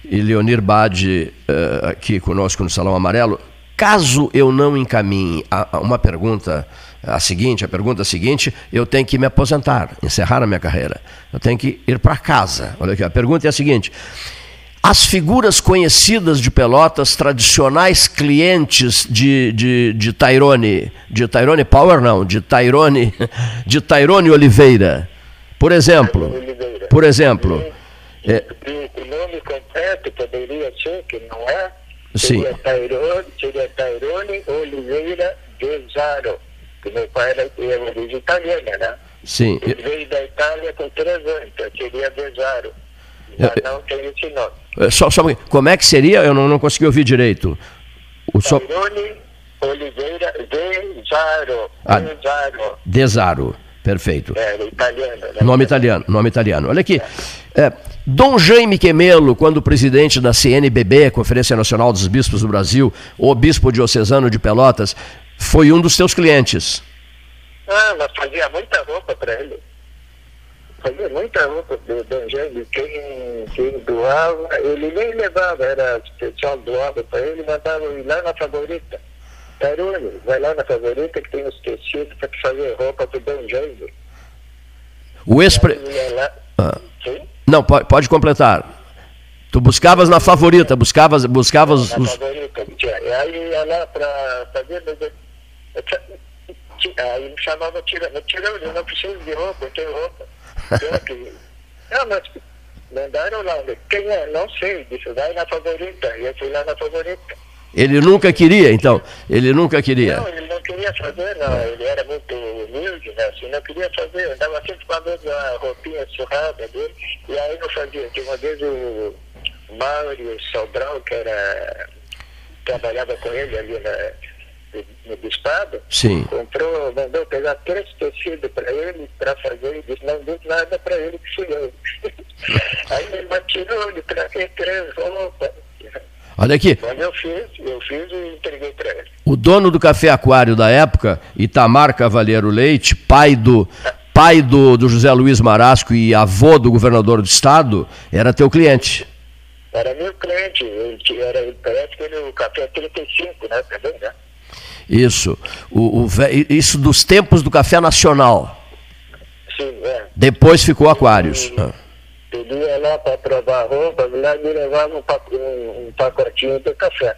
e Leonir Bade, eh, aqui conosco no Salão Amarelo, caso eu não encaminhe a, a uma pergunta, a seguinte, a pergunta seguinte, eu tenho que me aposentar, encerrar a minha carreira. Eu tenho que ir para casa. Olha aqui, a pergunta é a seguinte. As figuras conhecidas de Pelotas, tradicionais clientes de, de, de Tairone, de Tairone Power não, de Tairone, de Tairone Oliveira, por exemplo, por exemplo, é, E o nome completo poderia ser, que não é, Sim. seria Tairone, seria Tairone Oliveira Desaro, que meu pai era, era de origem italiana, né? sim, Ele veio da Itália com três anos, então seria Desaro. Mas Eu- não tem esse nome. é, só, só, como é que seria? Eu não, não consegui ouvir direito. O so, Tairone Oliveira Desaro. Ah. Desaro. Desaro, perfeito. Era italiano, né? Nome italiano, nome italiano. Olha aqui. É, Dom Jaime Quemelo, quando presidente da CNBB, Conferência Nacional dos Bispos do Brasil, o bispo diocesano de Pelotas, foi um dos teus clientes. Ah, mas fazia muita roupa para ele. Fazia muita roupa do Jaime. Quem, quem doava, ele nem levava, era o pessoal doava para ele, mandava ir lá na favorita. Tarone, vai lá na favorita que tem os tecidos para fazer roupa Dom Jaime. O lá. Ah. Não, pode, pode completar. Tu buscavas na favorita, buscavas, buscavas Na os. favorita. E aí ia lá para fazer. eu- eu Aí me chamava tirando. Tirando, eu não preciso de roupa, eu tenho roupa. Não, mas mandaram lá. Quem é? Não sei. Disse, vai na favorita. E eu fui lá na favorita. Ele nunca queria, então. Ele nunca queria. Não, ele não queria fazer, não. Ele era muito humilde, né? Assim, não queria fazer. Andava sempre com a mesma roupinha surrada dele. E aí não fazia. Tinha uma vez o Mauro Sobral, que era. trabalhava com ele ali na, no bispado, Sim. comprou, mandou pegar três tecidos para ele, para fazer, e disse, não disse nada para ele que fui eu. Aí ele me tirou, ele traquei três roupas. Olha aqui. Quando eu fiz, eu fiz e entreguei para ele. O dono do Café Aquário da época, Itamar Cavalheiro Leite, pai do pai do, do José Luiz Marasco e avô do governador do estado, era teu cliente. Era meu cliente, ele era, parece que ele, o café 35, né? Também, né? Isso. O, o isso dos tempos do Café Nacional. Sim, é. Depois ficou Aquários. Ah. Ele ia lá para provar roupa, lá me levava um, um, um pacotinho de café,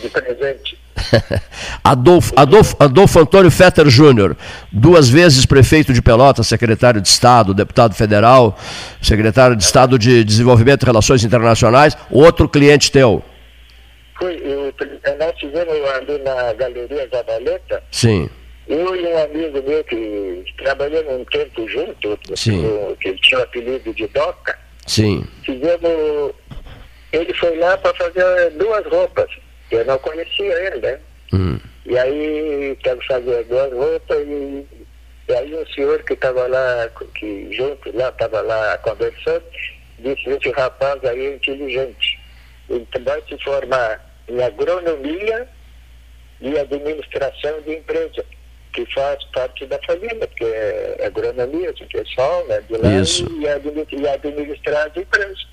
de presente. Adolfo, Adolfo, Adolfo Antônio Fetter Júnior, duas vezes prefeito de Pelotas, secretário de Estado, deputado federal, secretário de Estado de Desenvolvimento e Relações Internacionais, outro cliente teu. Fui, eu, nós tivemos ali na Galeria Zabaleta, Sim, eu e um amigo meu que trabalhamos um tempo junto, Sim. que tinha o apelido de Doca, sim. fizemos. Ele foi lá para fazer duas roupas. Eu não conhecia ele, né? Hum. E aí quero fazer duas roupas e, e aí um senhor que estava lá, que junto lá, estava lá conversando, disse, esse rapaz aí é inteligente. Ele vai se formar em agronomia e administração de empresa, que faz parte da família, porque é agronomia, esse pessoal, né, de lá, Isso. E, e administrar as empresas.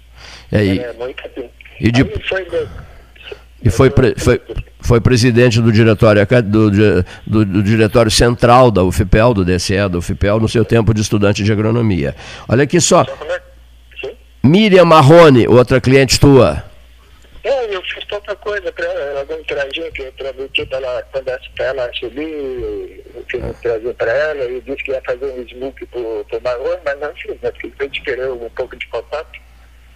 É, e- É, muito assim. e de- Aí foi, meu- E foi, foi, foi presidente do diretório, do, do, do diretório central da UFPEL, do DCE, da UFPEL, no seu tempo de estudante de agronomia. Olha aqui só. Miriam Marrone, outra cliente tua. É, eu fiz tanta coisa para ela, um que eu prometi para ela, quando ela- subir, eu fiz um trazinho para ela e disse que ia fazer um smoke pro, pro Marrone, mas não fiz, né? Porque a gente querer um pouco de contato.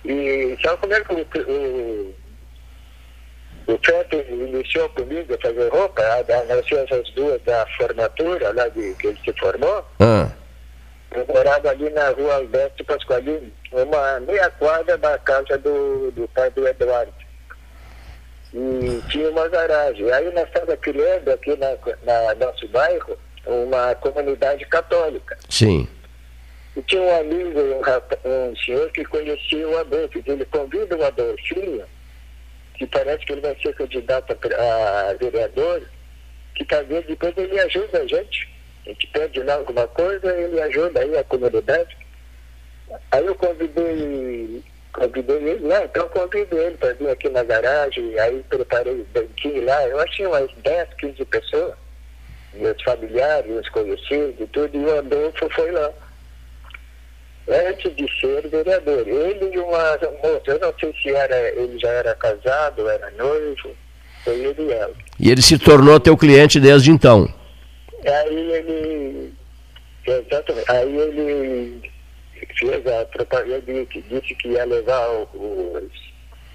E sabe como é que o, o, o Pepe iniciou comigo a fazer roupa? A, a, nós tínhamos as duas da formatura, lá de, que ele se formou. Ah, Eu morava ali na rua Alberto Pasqualini, uma meia quadra da casa do, do pai do Eduardo. E tinha uma garagem. Aí nós estávamos criando aqui na, na nosso bairro uma comunidade católica. sim. E tinha um amigo, um, um senhor que conhecia o Adolfo. Ele convida o Adolfinho, que parece que ele vai ser candidato a, a vereador, que talvez depois ele ajuda a gente. A gente pede lá alguma coisa, ele ajuda aí a comunidade. Aí eu convidei, convidei ele lá, então convidei ele para vir aqui na garagem, aí preparei o banquinho lá, eu achei umas 10, 15 pessoas, meus familiares, meus conhecidos e tudo, e o Adolfo foi lá antes de ser vereador. Ele e uma moça, eu não sei se era, ele já era casado, era noivo, foi ele e ela. E ele se tornou teu cliente desde então. Aí ele, exatamente, aí ele fez a propaganda, ele disse que ia levar o,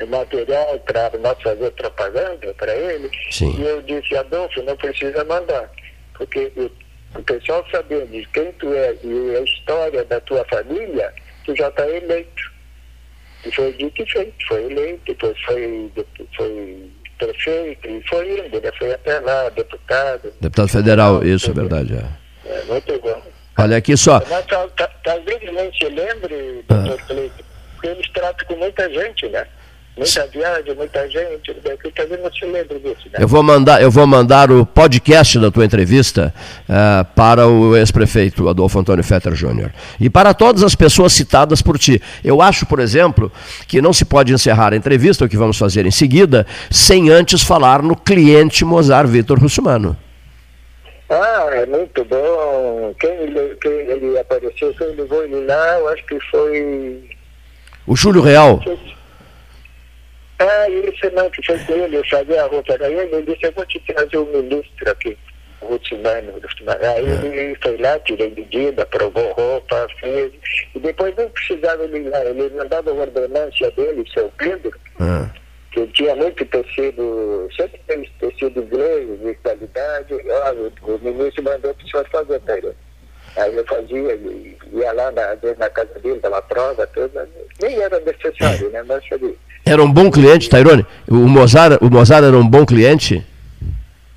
material para nós fazer propaganda para ele. Sim. E eu disse, Adolfo, não precisa mandar, porque o pessoal sabendo de quem tu é e a história da tua família, tu já está eleito. E foi dito e feito, foi eleito, depois foi, depois foi prefeito, e foi indo, né? foi até lá, deputado. Deputado federal, isso é verdade. é. É, muito bom. Olha aqui só. Mas tal- tal- talvez não se lembre, Ah. doutor Cleiton, porque eles tratam com muita gente, né? Muita viagem, muita gente, daqui talvez não se lembre disso, né? Eu vou mandar, eu vou mandar o podcast da tua entrevista ah, para o ex-prefeito Adolfo Antônio Fetter Júnior. E para todas as pessoas citadas por ti. Eu acho, por exemplo, que não se pode encerrar a entrevista, o que vamos fazer em seguida, sem antes falar no cliente Mozart Vitor Russumano. Ah, é muito bom. Quem ele, quem ele apareceu, quem levou ele lá, eu acho que foi. O Júlio Real. Ah, isso não, que foi com ele, eu sabia a roupa da ele, ele disse, eu vou te trazer o ministro aqui, o Rutsumano. Aí ele foi lá, tirei medida, aprovou roupa, fez, e depois não precisava ele lá, ele mandava a ordenância dele, seu Pedro, Ah, que ele tinha muito tecido, sempre teve tecido inglês, de qualidade, ó, o, ministro mandou o senhor fazer para ele. Aí eu fazia, ia lá na, na casa dele, dava prova, toda, nem era necessário, né, mas fazia. Era um bom cliente, Tairone? O Mozart, o Mozart era um bom cliente?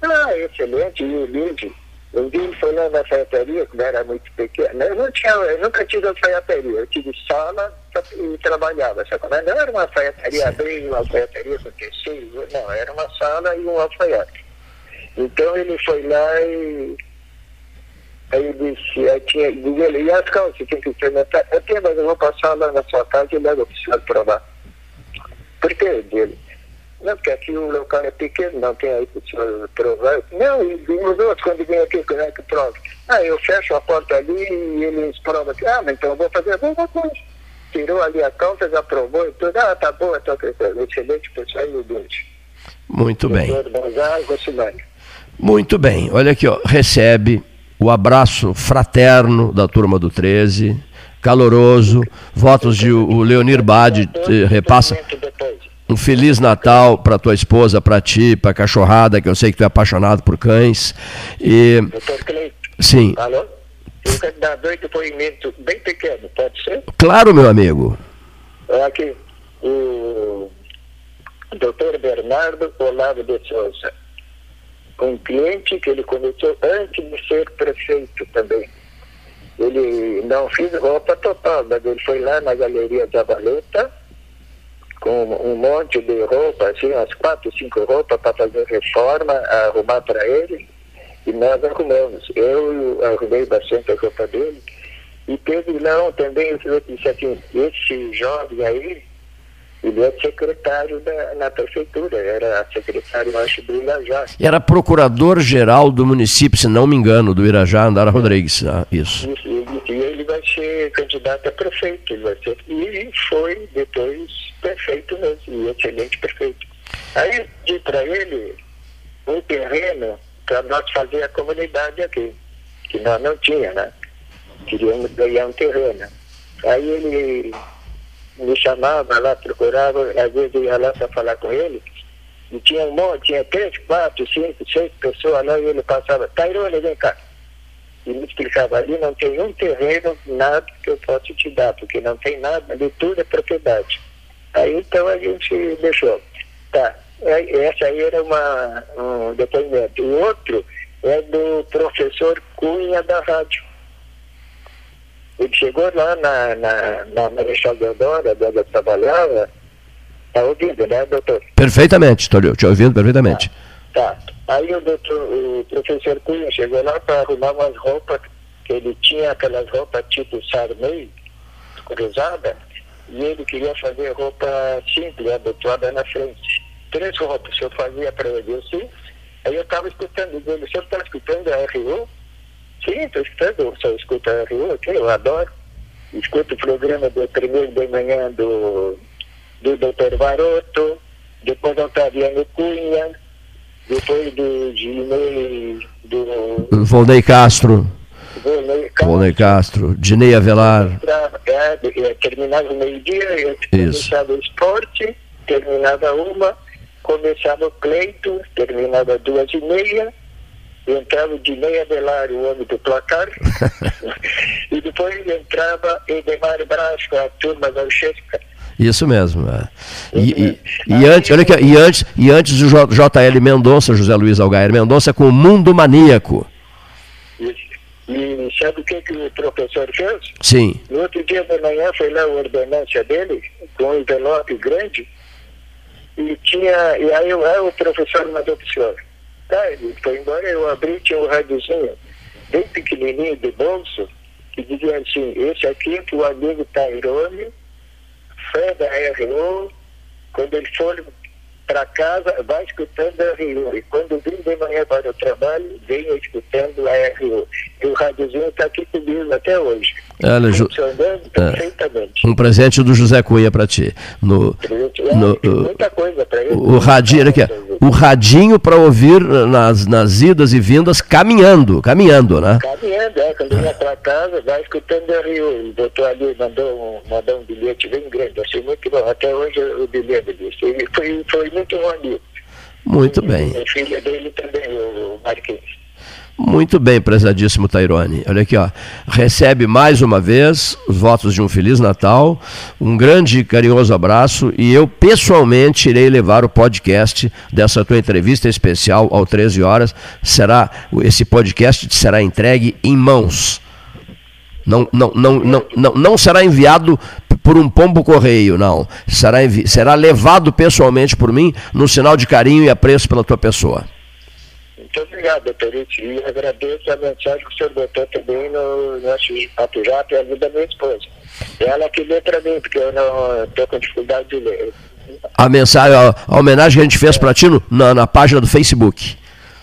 Ah, excelente, e humilde. Um dia ele foi lá na alfaiataria, quando era muito pequeno. Eu, não tinha, eu nunca tive alfaiataria, eu tive sala e trabalhava. Só que não era uma alfaiataria bem, uma alfaiataria com tecido, não, era uma sala e um alfaiate. Então ele foi lá e Aí disse, aí tinha, disse ele, e as calças, tinha que experimentar? Eu tenho, mas eu vou passar lá na sua casa e levo para o senhor provar. Por que dele? Não, porque aqui o local é pequeno, não tem aí para o senhor provar. Não, e, e os outros, quando vem aqui, como é que prova? Ah, eu fecho a porta ali e eles provam aqui. Ah, mas então eu vou fazer a mesma coisa. Tirou ali a calça, já provou e tudo. Ah, tá bom, então, excelente pessoal e humilde. Muito bem. Muito bem. Olha aqui, ó. Recebe o abraço fraterno da turma do 13, caloroso, votos de o Leonir Bade repassa um feliz Natal para tua esposa, para ti, para cachorrada, que eu sei que tu é apaixonado por cães. E Doutor. Sim. Alô? Eu quero dar dois depoimentos bem pequenos, pode ser? Claro, meu amigo. Aqui, o doutor Bernardo Olavo de Souza um cliente que ele cometeu antes de ser prefeito também. Ele não fez roupa total, mas ele foi lá na Galeria da Valeta com um monte de roupa, assim, umas quatro, cinco roupas para fazer reforma, arrumar para ele. E nós arrumamos. Eu arrumei bastante a roupa dele. E teve lá também, eu disse assim, esse jovem aí, ele é secretário da, na prefeitura, era secretário, acho, do Irajá. Era procurador-geral do município, se não me engano, do Irajá, Andara Rodrigues. Ah, isso. isso e ele vai ser candidato a prefeito, ele vai ser, e foi depois prefeito mesmo, e excelente prefeito. Aí pedi para ele um terreno para nós fazer a comunidade aqui, que nós não tinha, né? Queríamos ganhar um terreno. Aí ele me chamava lá, procurava, às vezes eu ia lá para falar com ele, e tinha um monte, tinha três, quatro, cinco, seis pessoas lá, e ele passava, Tairone, vem cá. E me explicava, ali não tem um terreno, nada que eu possa te dar, porque não tem nada, ali tudo é propriedade. Aí então a gente deixou. Tá, essa aí era uma, um depoimento. O outro é do professor Cunha da rádio. Ele chegou lá na, na, na Marechal Deodoro, onde eu trabalhava, tá ouvindo, né, doutor? Perfeitamente, estou te ouvindo perfeitamente. Tá. tá. Aí o, doutor, o professor Cunha chegou lá para arrumar umas roupas, que ele tinha aquelas roupas tipo Sarney, cruzada, e ele queria fazer roupa simples, abotoada na frente. Três roupas, eu fazia para ele assim, aí eu estava escutando ele, o senhor está escutando a RU? Sim, estou escutando, só escuto a RU, que eu adoro. Escuto o programa do primeiro de manhã do, do Dr. Varoto, depois do Otaviano Cunha, depois do Ginei, do... Volney Castro. Volney Castro. Dinei Avelar. É, é, terminava o meio-dia, começava o esporte, terminava uma, começava o Cleito, terminava duas e meia, entrava o Dinei Avelar, o homem do placar, e depois entrava Edemar Brasco, a turma da Uxesca. Isso mesmo. É. E, e, e, antes, olha aqui, e, antes, e antes do JL Mendonça, José Luiz Algair Mendonça, com o Mundo Maníaco. E sabe o que, que o professor fez? Sim. No outro dia da manhã foi lá a ordenância dele, com um envelope grande, e tinha. E aí, aí o professor mandou para o senhor. Tá, ele foi embora, eu abri, tinha um radiozinho bem pequenininho de bolso, que dizia assim, esse aqui que o amigo Tairone, fã da RO, quando ele for para casa, vai escutando a RU. E quando vim de manhã para o trabalho, venho escutando a RU. E o radiozinho está aqui comigo até hoje. Olha, funcionando Ju... perfeitamente. Um presente do José Cunha para ti. No, é, no, muita coisa para ele. O radinho, aqui, o radinho para ouvir nas, nas idas e vindas caminhando, caminhando, né? Caminhando, é. Quando ia para casa, vai escutando. O doutor ali mandou um, mandou um bilhete bem grande. Achei muito bom. Até hoje o bilhete disse. Foi, foi muito bom ali. Muito bem. A filha dele também, o Marquinhos. Muito bem, prezadíssimo Tairone. Olha aqui, ó. Recebe mais uma vez os votos de um Feliz Natal, um grande e carinhoso abraço e eu pessoalmente irei levar o podcast dessa tua entrevista especial ao 13 horas. Será esse podcast será entregue em mãos. Não, não, não, não, não, não será enviado por um pombo correio, não. Será, será levado pessoalmente por mim no sinal de carinho e apreço pela tua pessoa. Muito obrigado, doutor. E agradeço a mensagem que o senhor botou também no nosso papo já e a vida da minha esposa. Ela que lê para mim, porque eu não estou com dificuldade de ler. A mensagem, a, a homenagem que a gente fez para ti no, na, na, página do Facebook.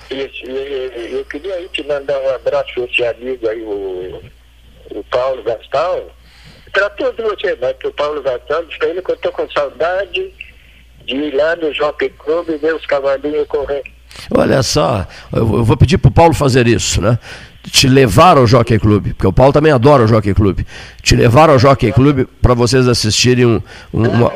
Isso, e, eu queria aí te mandar um abraço para esse amigo aí, o, o Paulo Gastal. Para todos vocês, mas para o Paulo Gastal, diz para ele que eu estou com saudade de ir lá no Jockey Club e ver os cavalinhos correndo. Olha só, eu vou pedir para o Paulo fazer isso, né? Te levar ao Jockey Club, porque o Paulo também adora o Jockey Club. Te levar ao Jockey Club para vocês assistirem um, um, uma,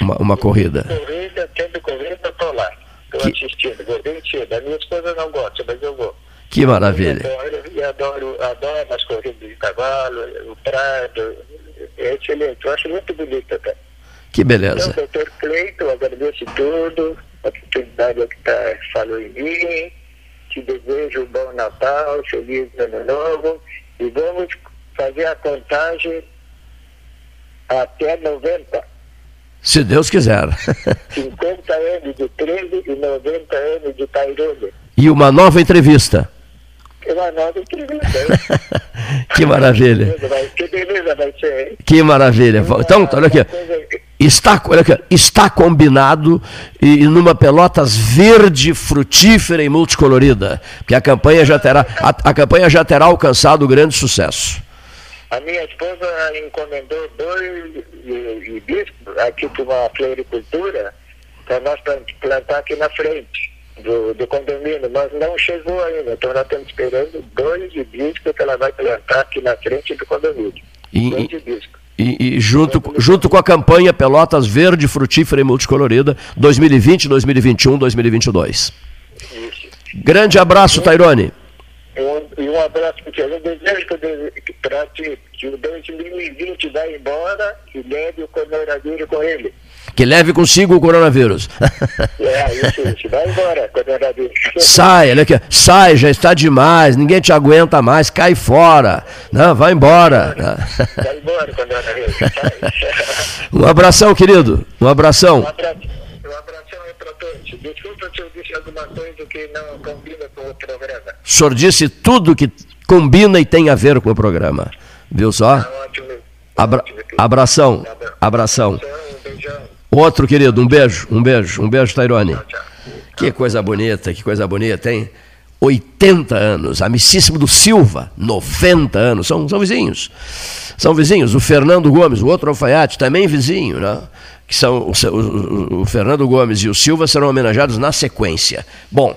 uma, uma, corrida. Corrida, tendo corrida, estou lá. Estou assistindo, vou cedo. A minha esposa não gosta, mas eu vou. Que maravilha. Eu adoro, adoro, adoro as corridas de cavalo, o prado. É excelente, eu acho muito bonito até. Que beleza. Então, doutor Cleiton, agradeço tudo a oportunidade que tá, falou em mim. Te desejo um bom Natal, feliz Ano Novo e vamos fazer a contagem até 90. Se Deus quiser. 50 anos de 13 e 90 anos de Tairone. E uma nova entrevista. Uma nova entrevista. que maravilha. Que beleza vai ser, hein? Que maravilha. Então, olha aqui. Está, está combinado e numa Pelotas verde, frutífera e multicolorida, porque a campanha já terá, a, a campanha já terá alcançado grande sucesso. A minha esposa encomendou dois hibiscos aqui para uma floricultura para nós plantar aqui na frente do, do condomínio, mas não chegou ainda. Então nós estamos esperando dois hibiscos que ela vai plantar aqui na frente do condomínio. E, dois hibiscos. E, e, junto, junto com a campanha Pelotas Verde, Frutífera e Multicolorida 2020, 2021, 2022. Isso. Grande abraço, Tairone. E um abraço para Eu desejo para ti que o 2020 vá embora e leve o coronavírus com ele. Que leve consigo o coronavírus. É, isso, isso. Vai embora, coronavírus. Sai, olha aqui. Sai, já está demais. Ninguém te aguenta mais. Cai fora. Não, vai embora. Vai embora, coronavírus. um abração, querido. Um abração. Um abraço. Um abração aí para todos. Desculpa se eu disse alguma coisa que não combina com o programa. O senhor disse tudo que combina e tem a ver com o programa. Viu só? Tá. Abra abração. Abração. Outro querido, um beijo, um beijo, um beijo, Tairone. Que coisa bonita, que coisa bonita, hein? 80 anos, amicíssimo do Silva, 90 anos, são, são vizinhos. São vizinhos. O Fernando Gomes, o outro alfaiate, também vizinho, né? Que são o, o, o Fernando Gomes e o Silva serão homenageados na sequência. Bom,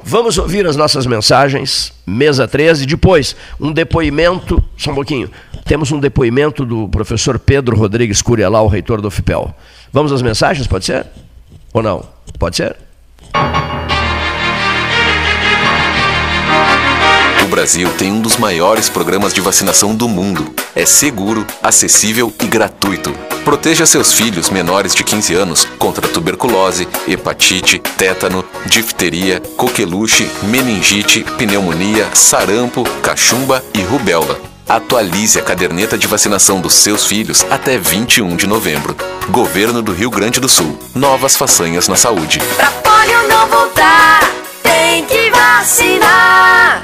Vamos ouvir as nossas mensagens, mesa 13, depois um depoimento, só um pouquinho, temos um depoimento do professor Pedro Rodrigues Curielal, reitor do FIPEL. Vamos às mensagens, pode ser? Ou não? Pode ser? O Brasil tem um dos maiores programas de vacinação do mundo. É seguro, acessível e gratuito. Proteja seus filhos menores de 15 anos contra tuberculose, hepatite, tétano, difteria, coqueluche, meningite, pneumonia, sarampo, cachumba e rubéola. Atualize a caderneta de vacinação dos seus filhos até 21 de novembro. Governo do Rio Grande do Sul. Novas façanhas na saúde. Pra polio não voltar, tem que vacinar.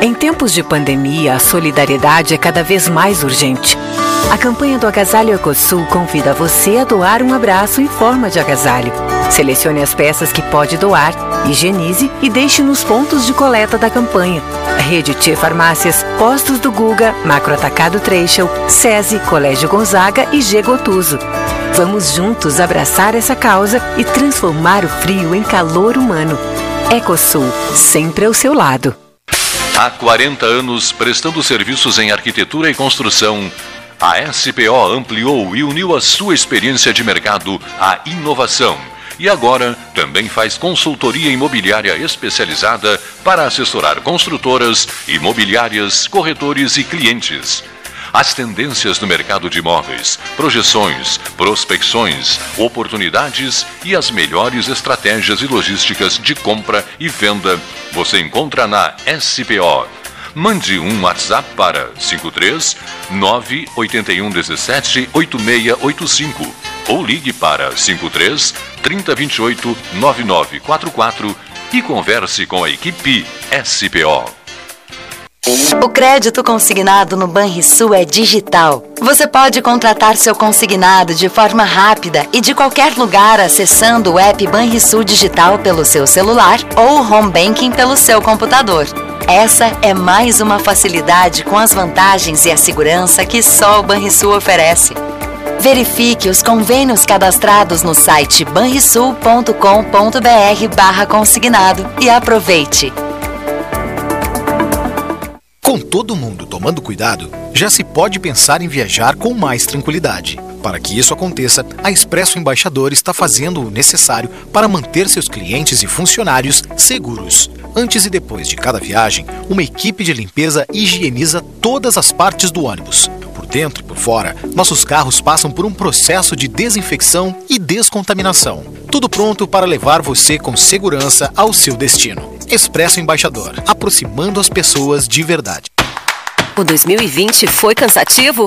Em tempos de pandemia, a solidariedade é cada vez mais urgente. A campanha do Agasalho Ecosul convida você a doar um abraço em forma de agasalho. Selecione as peças que pode doar, higienize e deixe nos pontos de coleta da campanha. Rede T Farmácias, Postos do Guga, Macro Atacado Treixel, SESI, Colégio Gonzaga e G Gotuso. Vamos juntos abraçar essa causa e transformar o frio em calor humano. Ecosul, sempre ao seu lado. Há 40 anos prestando serviços em arquitetura e construção, a SPO ampliou e uniu a sua experiência de mercado à inovação e agora também faz consultoria imobiliária especializada para assessorar construtoras, imobiliárias, corretores e clientes. As tendências no mercado de imóveis, projeções, prospecções, oportunidades e as melhores estratégias e logísticas de compra e venda você encontra na SPO. Mande um WhatsApp para 53 981 17 8685 ou ligue para 53 3028 9944 e converse com a equipe SPO. O crédito consignado no Banrisul é digital. Você pode contratar seu consignado de forma rápida e de qualquer lugar acessando o app Banrisul Digital pelo seu celular ou o home banking pelo seu computador. Essa é mais uma facilidade com as vantagens e a segurança que só o Banrisul oferece. Verifique os convênios cadastrados no site banrisul.com.br consignado e aproveite. Com todo mundo tomando cuidado, já se pode pensar em viajar com mais tranquilidade. Para que isso aconteça, a Expresso Embaixador está fazendo o necessário para manter seus clientes e funcionários seguros. Antes e depois de cada viagem, uma equipe de limpeza higieniza todas as partes do ônibus. Dentro e por fora, nossos carros passam por um processo de desinfecção e descontaminação. Tudo pronto para levar você com segurança ao seu destino. Expresso Embaixador, aproximando as pessoas de verdade. O 2020 foi cansativo?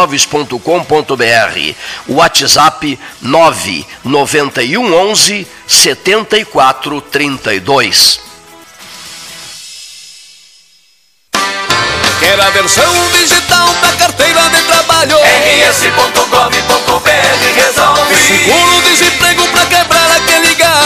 imóveis.com.br. WhatsApp 991 11 7432. Quer a versão digital da carteira de trabalho? rs.gov.br resolve. Seguro-desemprego pra quebrar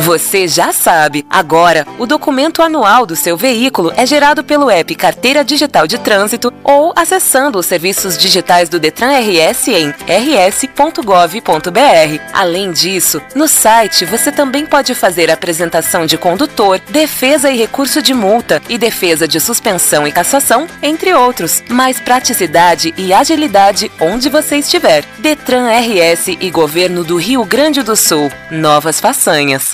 Você já sabe, agora o documento anual do seu veículo é gerado pelo app Carteira Digital de Trânsito ou acessando os serviços digitais do Detran RS em rs.gov.br. Além disso, no site você também pode fazer apresentação de condutor, defesa e recurso de multa e defesa de suspensão e cassação, entre outros. Mais praticidade e agilidade onde você estiver. Detran RS e Governo do Rio Grande do Sul. Novas façanhas.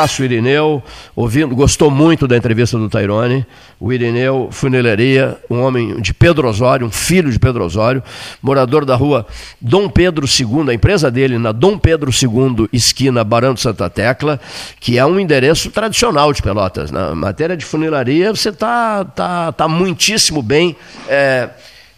Abraço, Irineu. Ouvindo, gostou muito da entrevista do Tairone. O Irineu Funilaria, um homem de Pedro Osório, um filho de Pedro Osório, morador da rua Dom Pedro II, a empresa dele na Dom Pedro II, esquina Barão de Santa Tecla, que é um endereço tradicional de Pelotas. Na matéria de funilaria, você está tá, tá muitíssimo bem. é,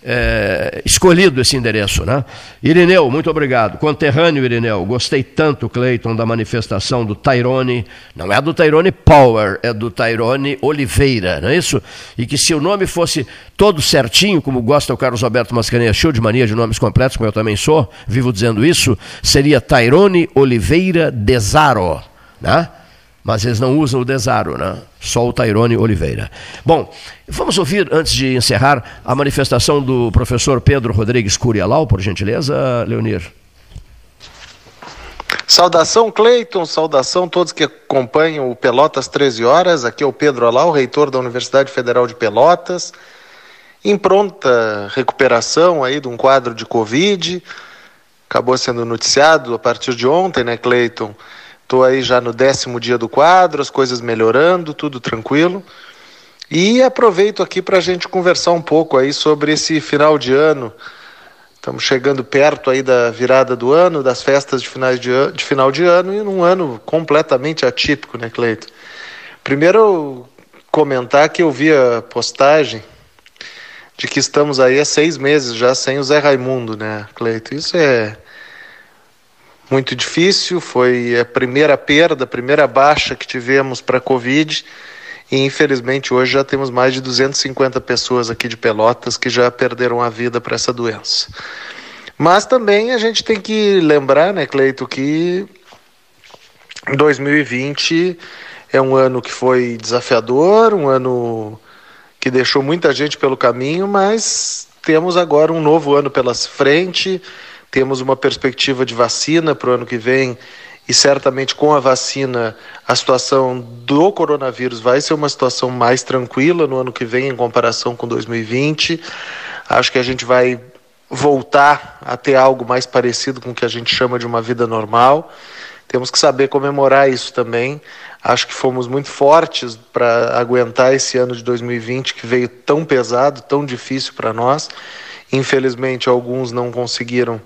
é, escolhido esse endereço. Né? Irineu, muito obrigado. Conterrâneo Irineu, gostei tanto, Cleiton, da manifestação do Tairone. Não é do Tairone Power, é do Tairone Oliveira, não é isso? E que se o nome fosse todo certinho, como gosta o Carlos Alberto Mascarenhas, show de mania de nomes completos, como eu também sou, vivo dizendo isso, seria Tairone Oliveira Desaro. Né? Mas eles não usam o Desaro, né? só o Tairone Oliveira. Bom, vamos ouvir, antes de encerrar, a manifestação do professor Pedro Rodrigues Curialau, por gentileza, Leonir. Saudação, Cleiton, saudação a todos que acompanham o Pelotas 13 Horas. Aqui é o Pedro Alau, reitor da Universidade Federal de Pelotas, em pronta recuperação aí de um quadro de Covid. Acabou sendo noticiado a partir de ontem, né, Cleiton? Estou aí já no décimo dia do quadro, as coisas melhorando, tudo tranquilo. E aproveito aqui para a gente conversar um pouco aí sobre esse final de ano. Estamos chegando perto aí da virada do ano, das festas de, finais de, de final de ano, e num ano completamente atípico, né, Cleito? Primeiro, comentar que eu vi a postagem de que estamos aí há seis meses já sem o Zé Raimundo, né, Cleito? Isso é muito difícil, foi a primeira perda, a primeira baixa que tivemos para a Covid. E infelizmente hoje já temos mais de 250 pessoas aqui de Pelotas que já perderam a vida para essa doença. Mas também a gente tem que lembrar, né, Cleito, que 2020 é um ano que foi desafiador, um ano que deixou muita gente pelo caminho, mas temos agora um novo ano pela frente temos uma perspectiva de vacina para o ano que vem e certamente com a vacina a situação do coronavírus vai ser uma situação mais tranquila no ano que vem em comparação com 2020. Acho que a gente vai voltar a ter algo mais parecido com o que a gente chama de uma vida normal. Temos que saber comemorar isso também. Acho que fomos muito fortes para aguentar esse ano de 2020 que veio tão pesado, tão difícil para nós. Infelizmente, alguns não conseguiram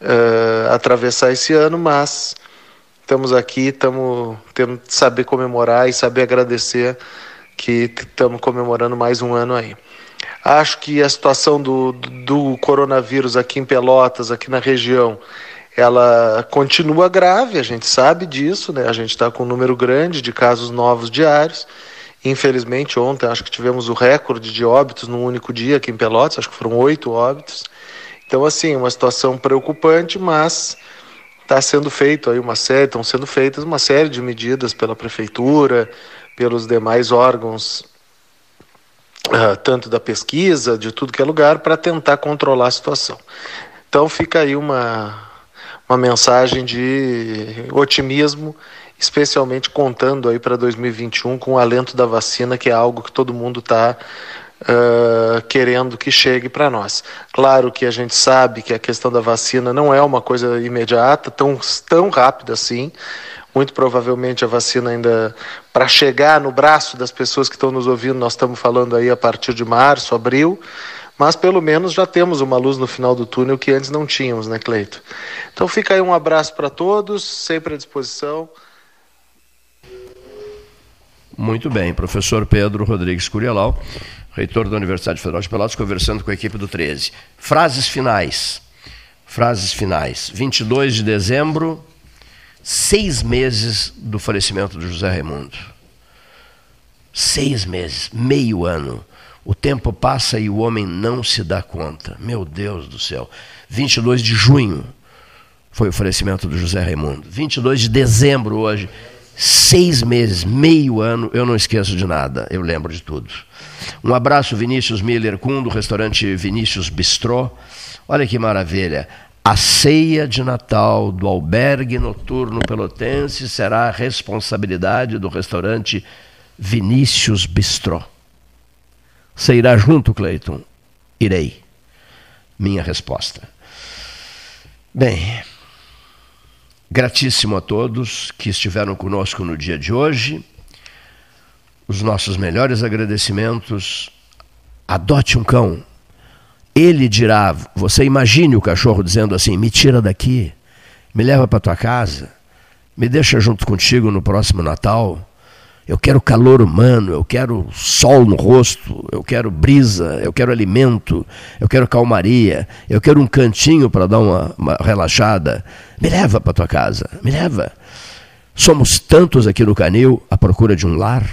uh, atravessar esse ano, mas estamos aqui, estamos tendo saber comemorar e saber agradecer que estamos comemorando mais um ano aí. Acho que a situação do, do coronavírus aqui em Pelotas, aqui na região, ela continua grave, a gente sabe disso, né? A gente está com um número grande de casos novos diários. Infelizmente, ontem acho que tivemos o recorde de óbitos num único dia aqui em Pelotas, acho que foram oito óbitos. Então, assim, uma situação preocupante, mas está sendo feito aí uma série, estão sendo feitas uma série de medidas pela prefeitura, pelos demais órgãos, uh, tanto da pesquisa, de tudo que é lugar, para tentar controlar a situação. Então fica aí uma, uma mensagem de otimismo, especialmente contando aí para 2021 com o alento da vacina, que é algo que todo mundo está uh, querendo que chegue para nós. Claro que a gente sabe que a questão da vacina não é uma coisa imediata, tão, tão rápida assim. Muito provavelmente a vacina ainda para chegar no braço das pessoas que estão nos ouvindo, nós estamos falando aí a partir de março, abril, mas pelo menos já temos uma luz no final do túnel que antes não tínhamos, né, Cleito? Então fica aí um abraço para todos, sempre à disposição. Muito bem, professor Pedro Rodrigues Curialau reitor da Universidade Federal de Pelotas, conversando com a equipe do 13. Frases finais. Frases finais. 22 de dezembro, seis meses do falecimento do José Raimundo. Seis meses, meio ano. O tempo passa e o homem não se dá conta. Meu Deus do céu. 22 de junho foi o falecimento do José Raimundo. 22 de dezembro hoje. Seis meses, meio ano, eu não esqueço de nada, eu lembro de tudo. Um abraço, Vinícius Miller Kuhn, do restaurante Vinícius Bistrô. Olha que maravilha. A ceia de Natal do albergue noturno pelotense será a responsabilidade do restaurante Vinícius Bistrô. Você irá junto, Cleiton? Irei. Minha resposta. Bem, gratíssimo a todos que estiveram conosco no dia de hoje os nossos melhores agradecimentos. Adote um cão. Ele dirá, você imagine o cachorro dizendo assim: me tira daqui, me leva para tua casa, me deixa junto contigo no próximo Natal. Eu quero calor humano, eu quero sol no rosto, eu quero brisa, eu quero alimento, eu quero calmaria, eu quero um cantinho para dar uma, uma relaxada. Me leva para tua casa, me leva. Somos tantos aqui no Canil à procura de um lar.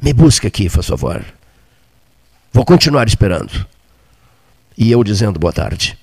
Me busca aqui, faz favor. Vou continuar esperando. E eu dizendo boa tarde.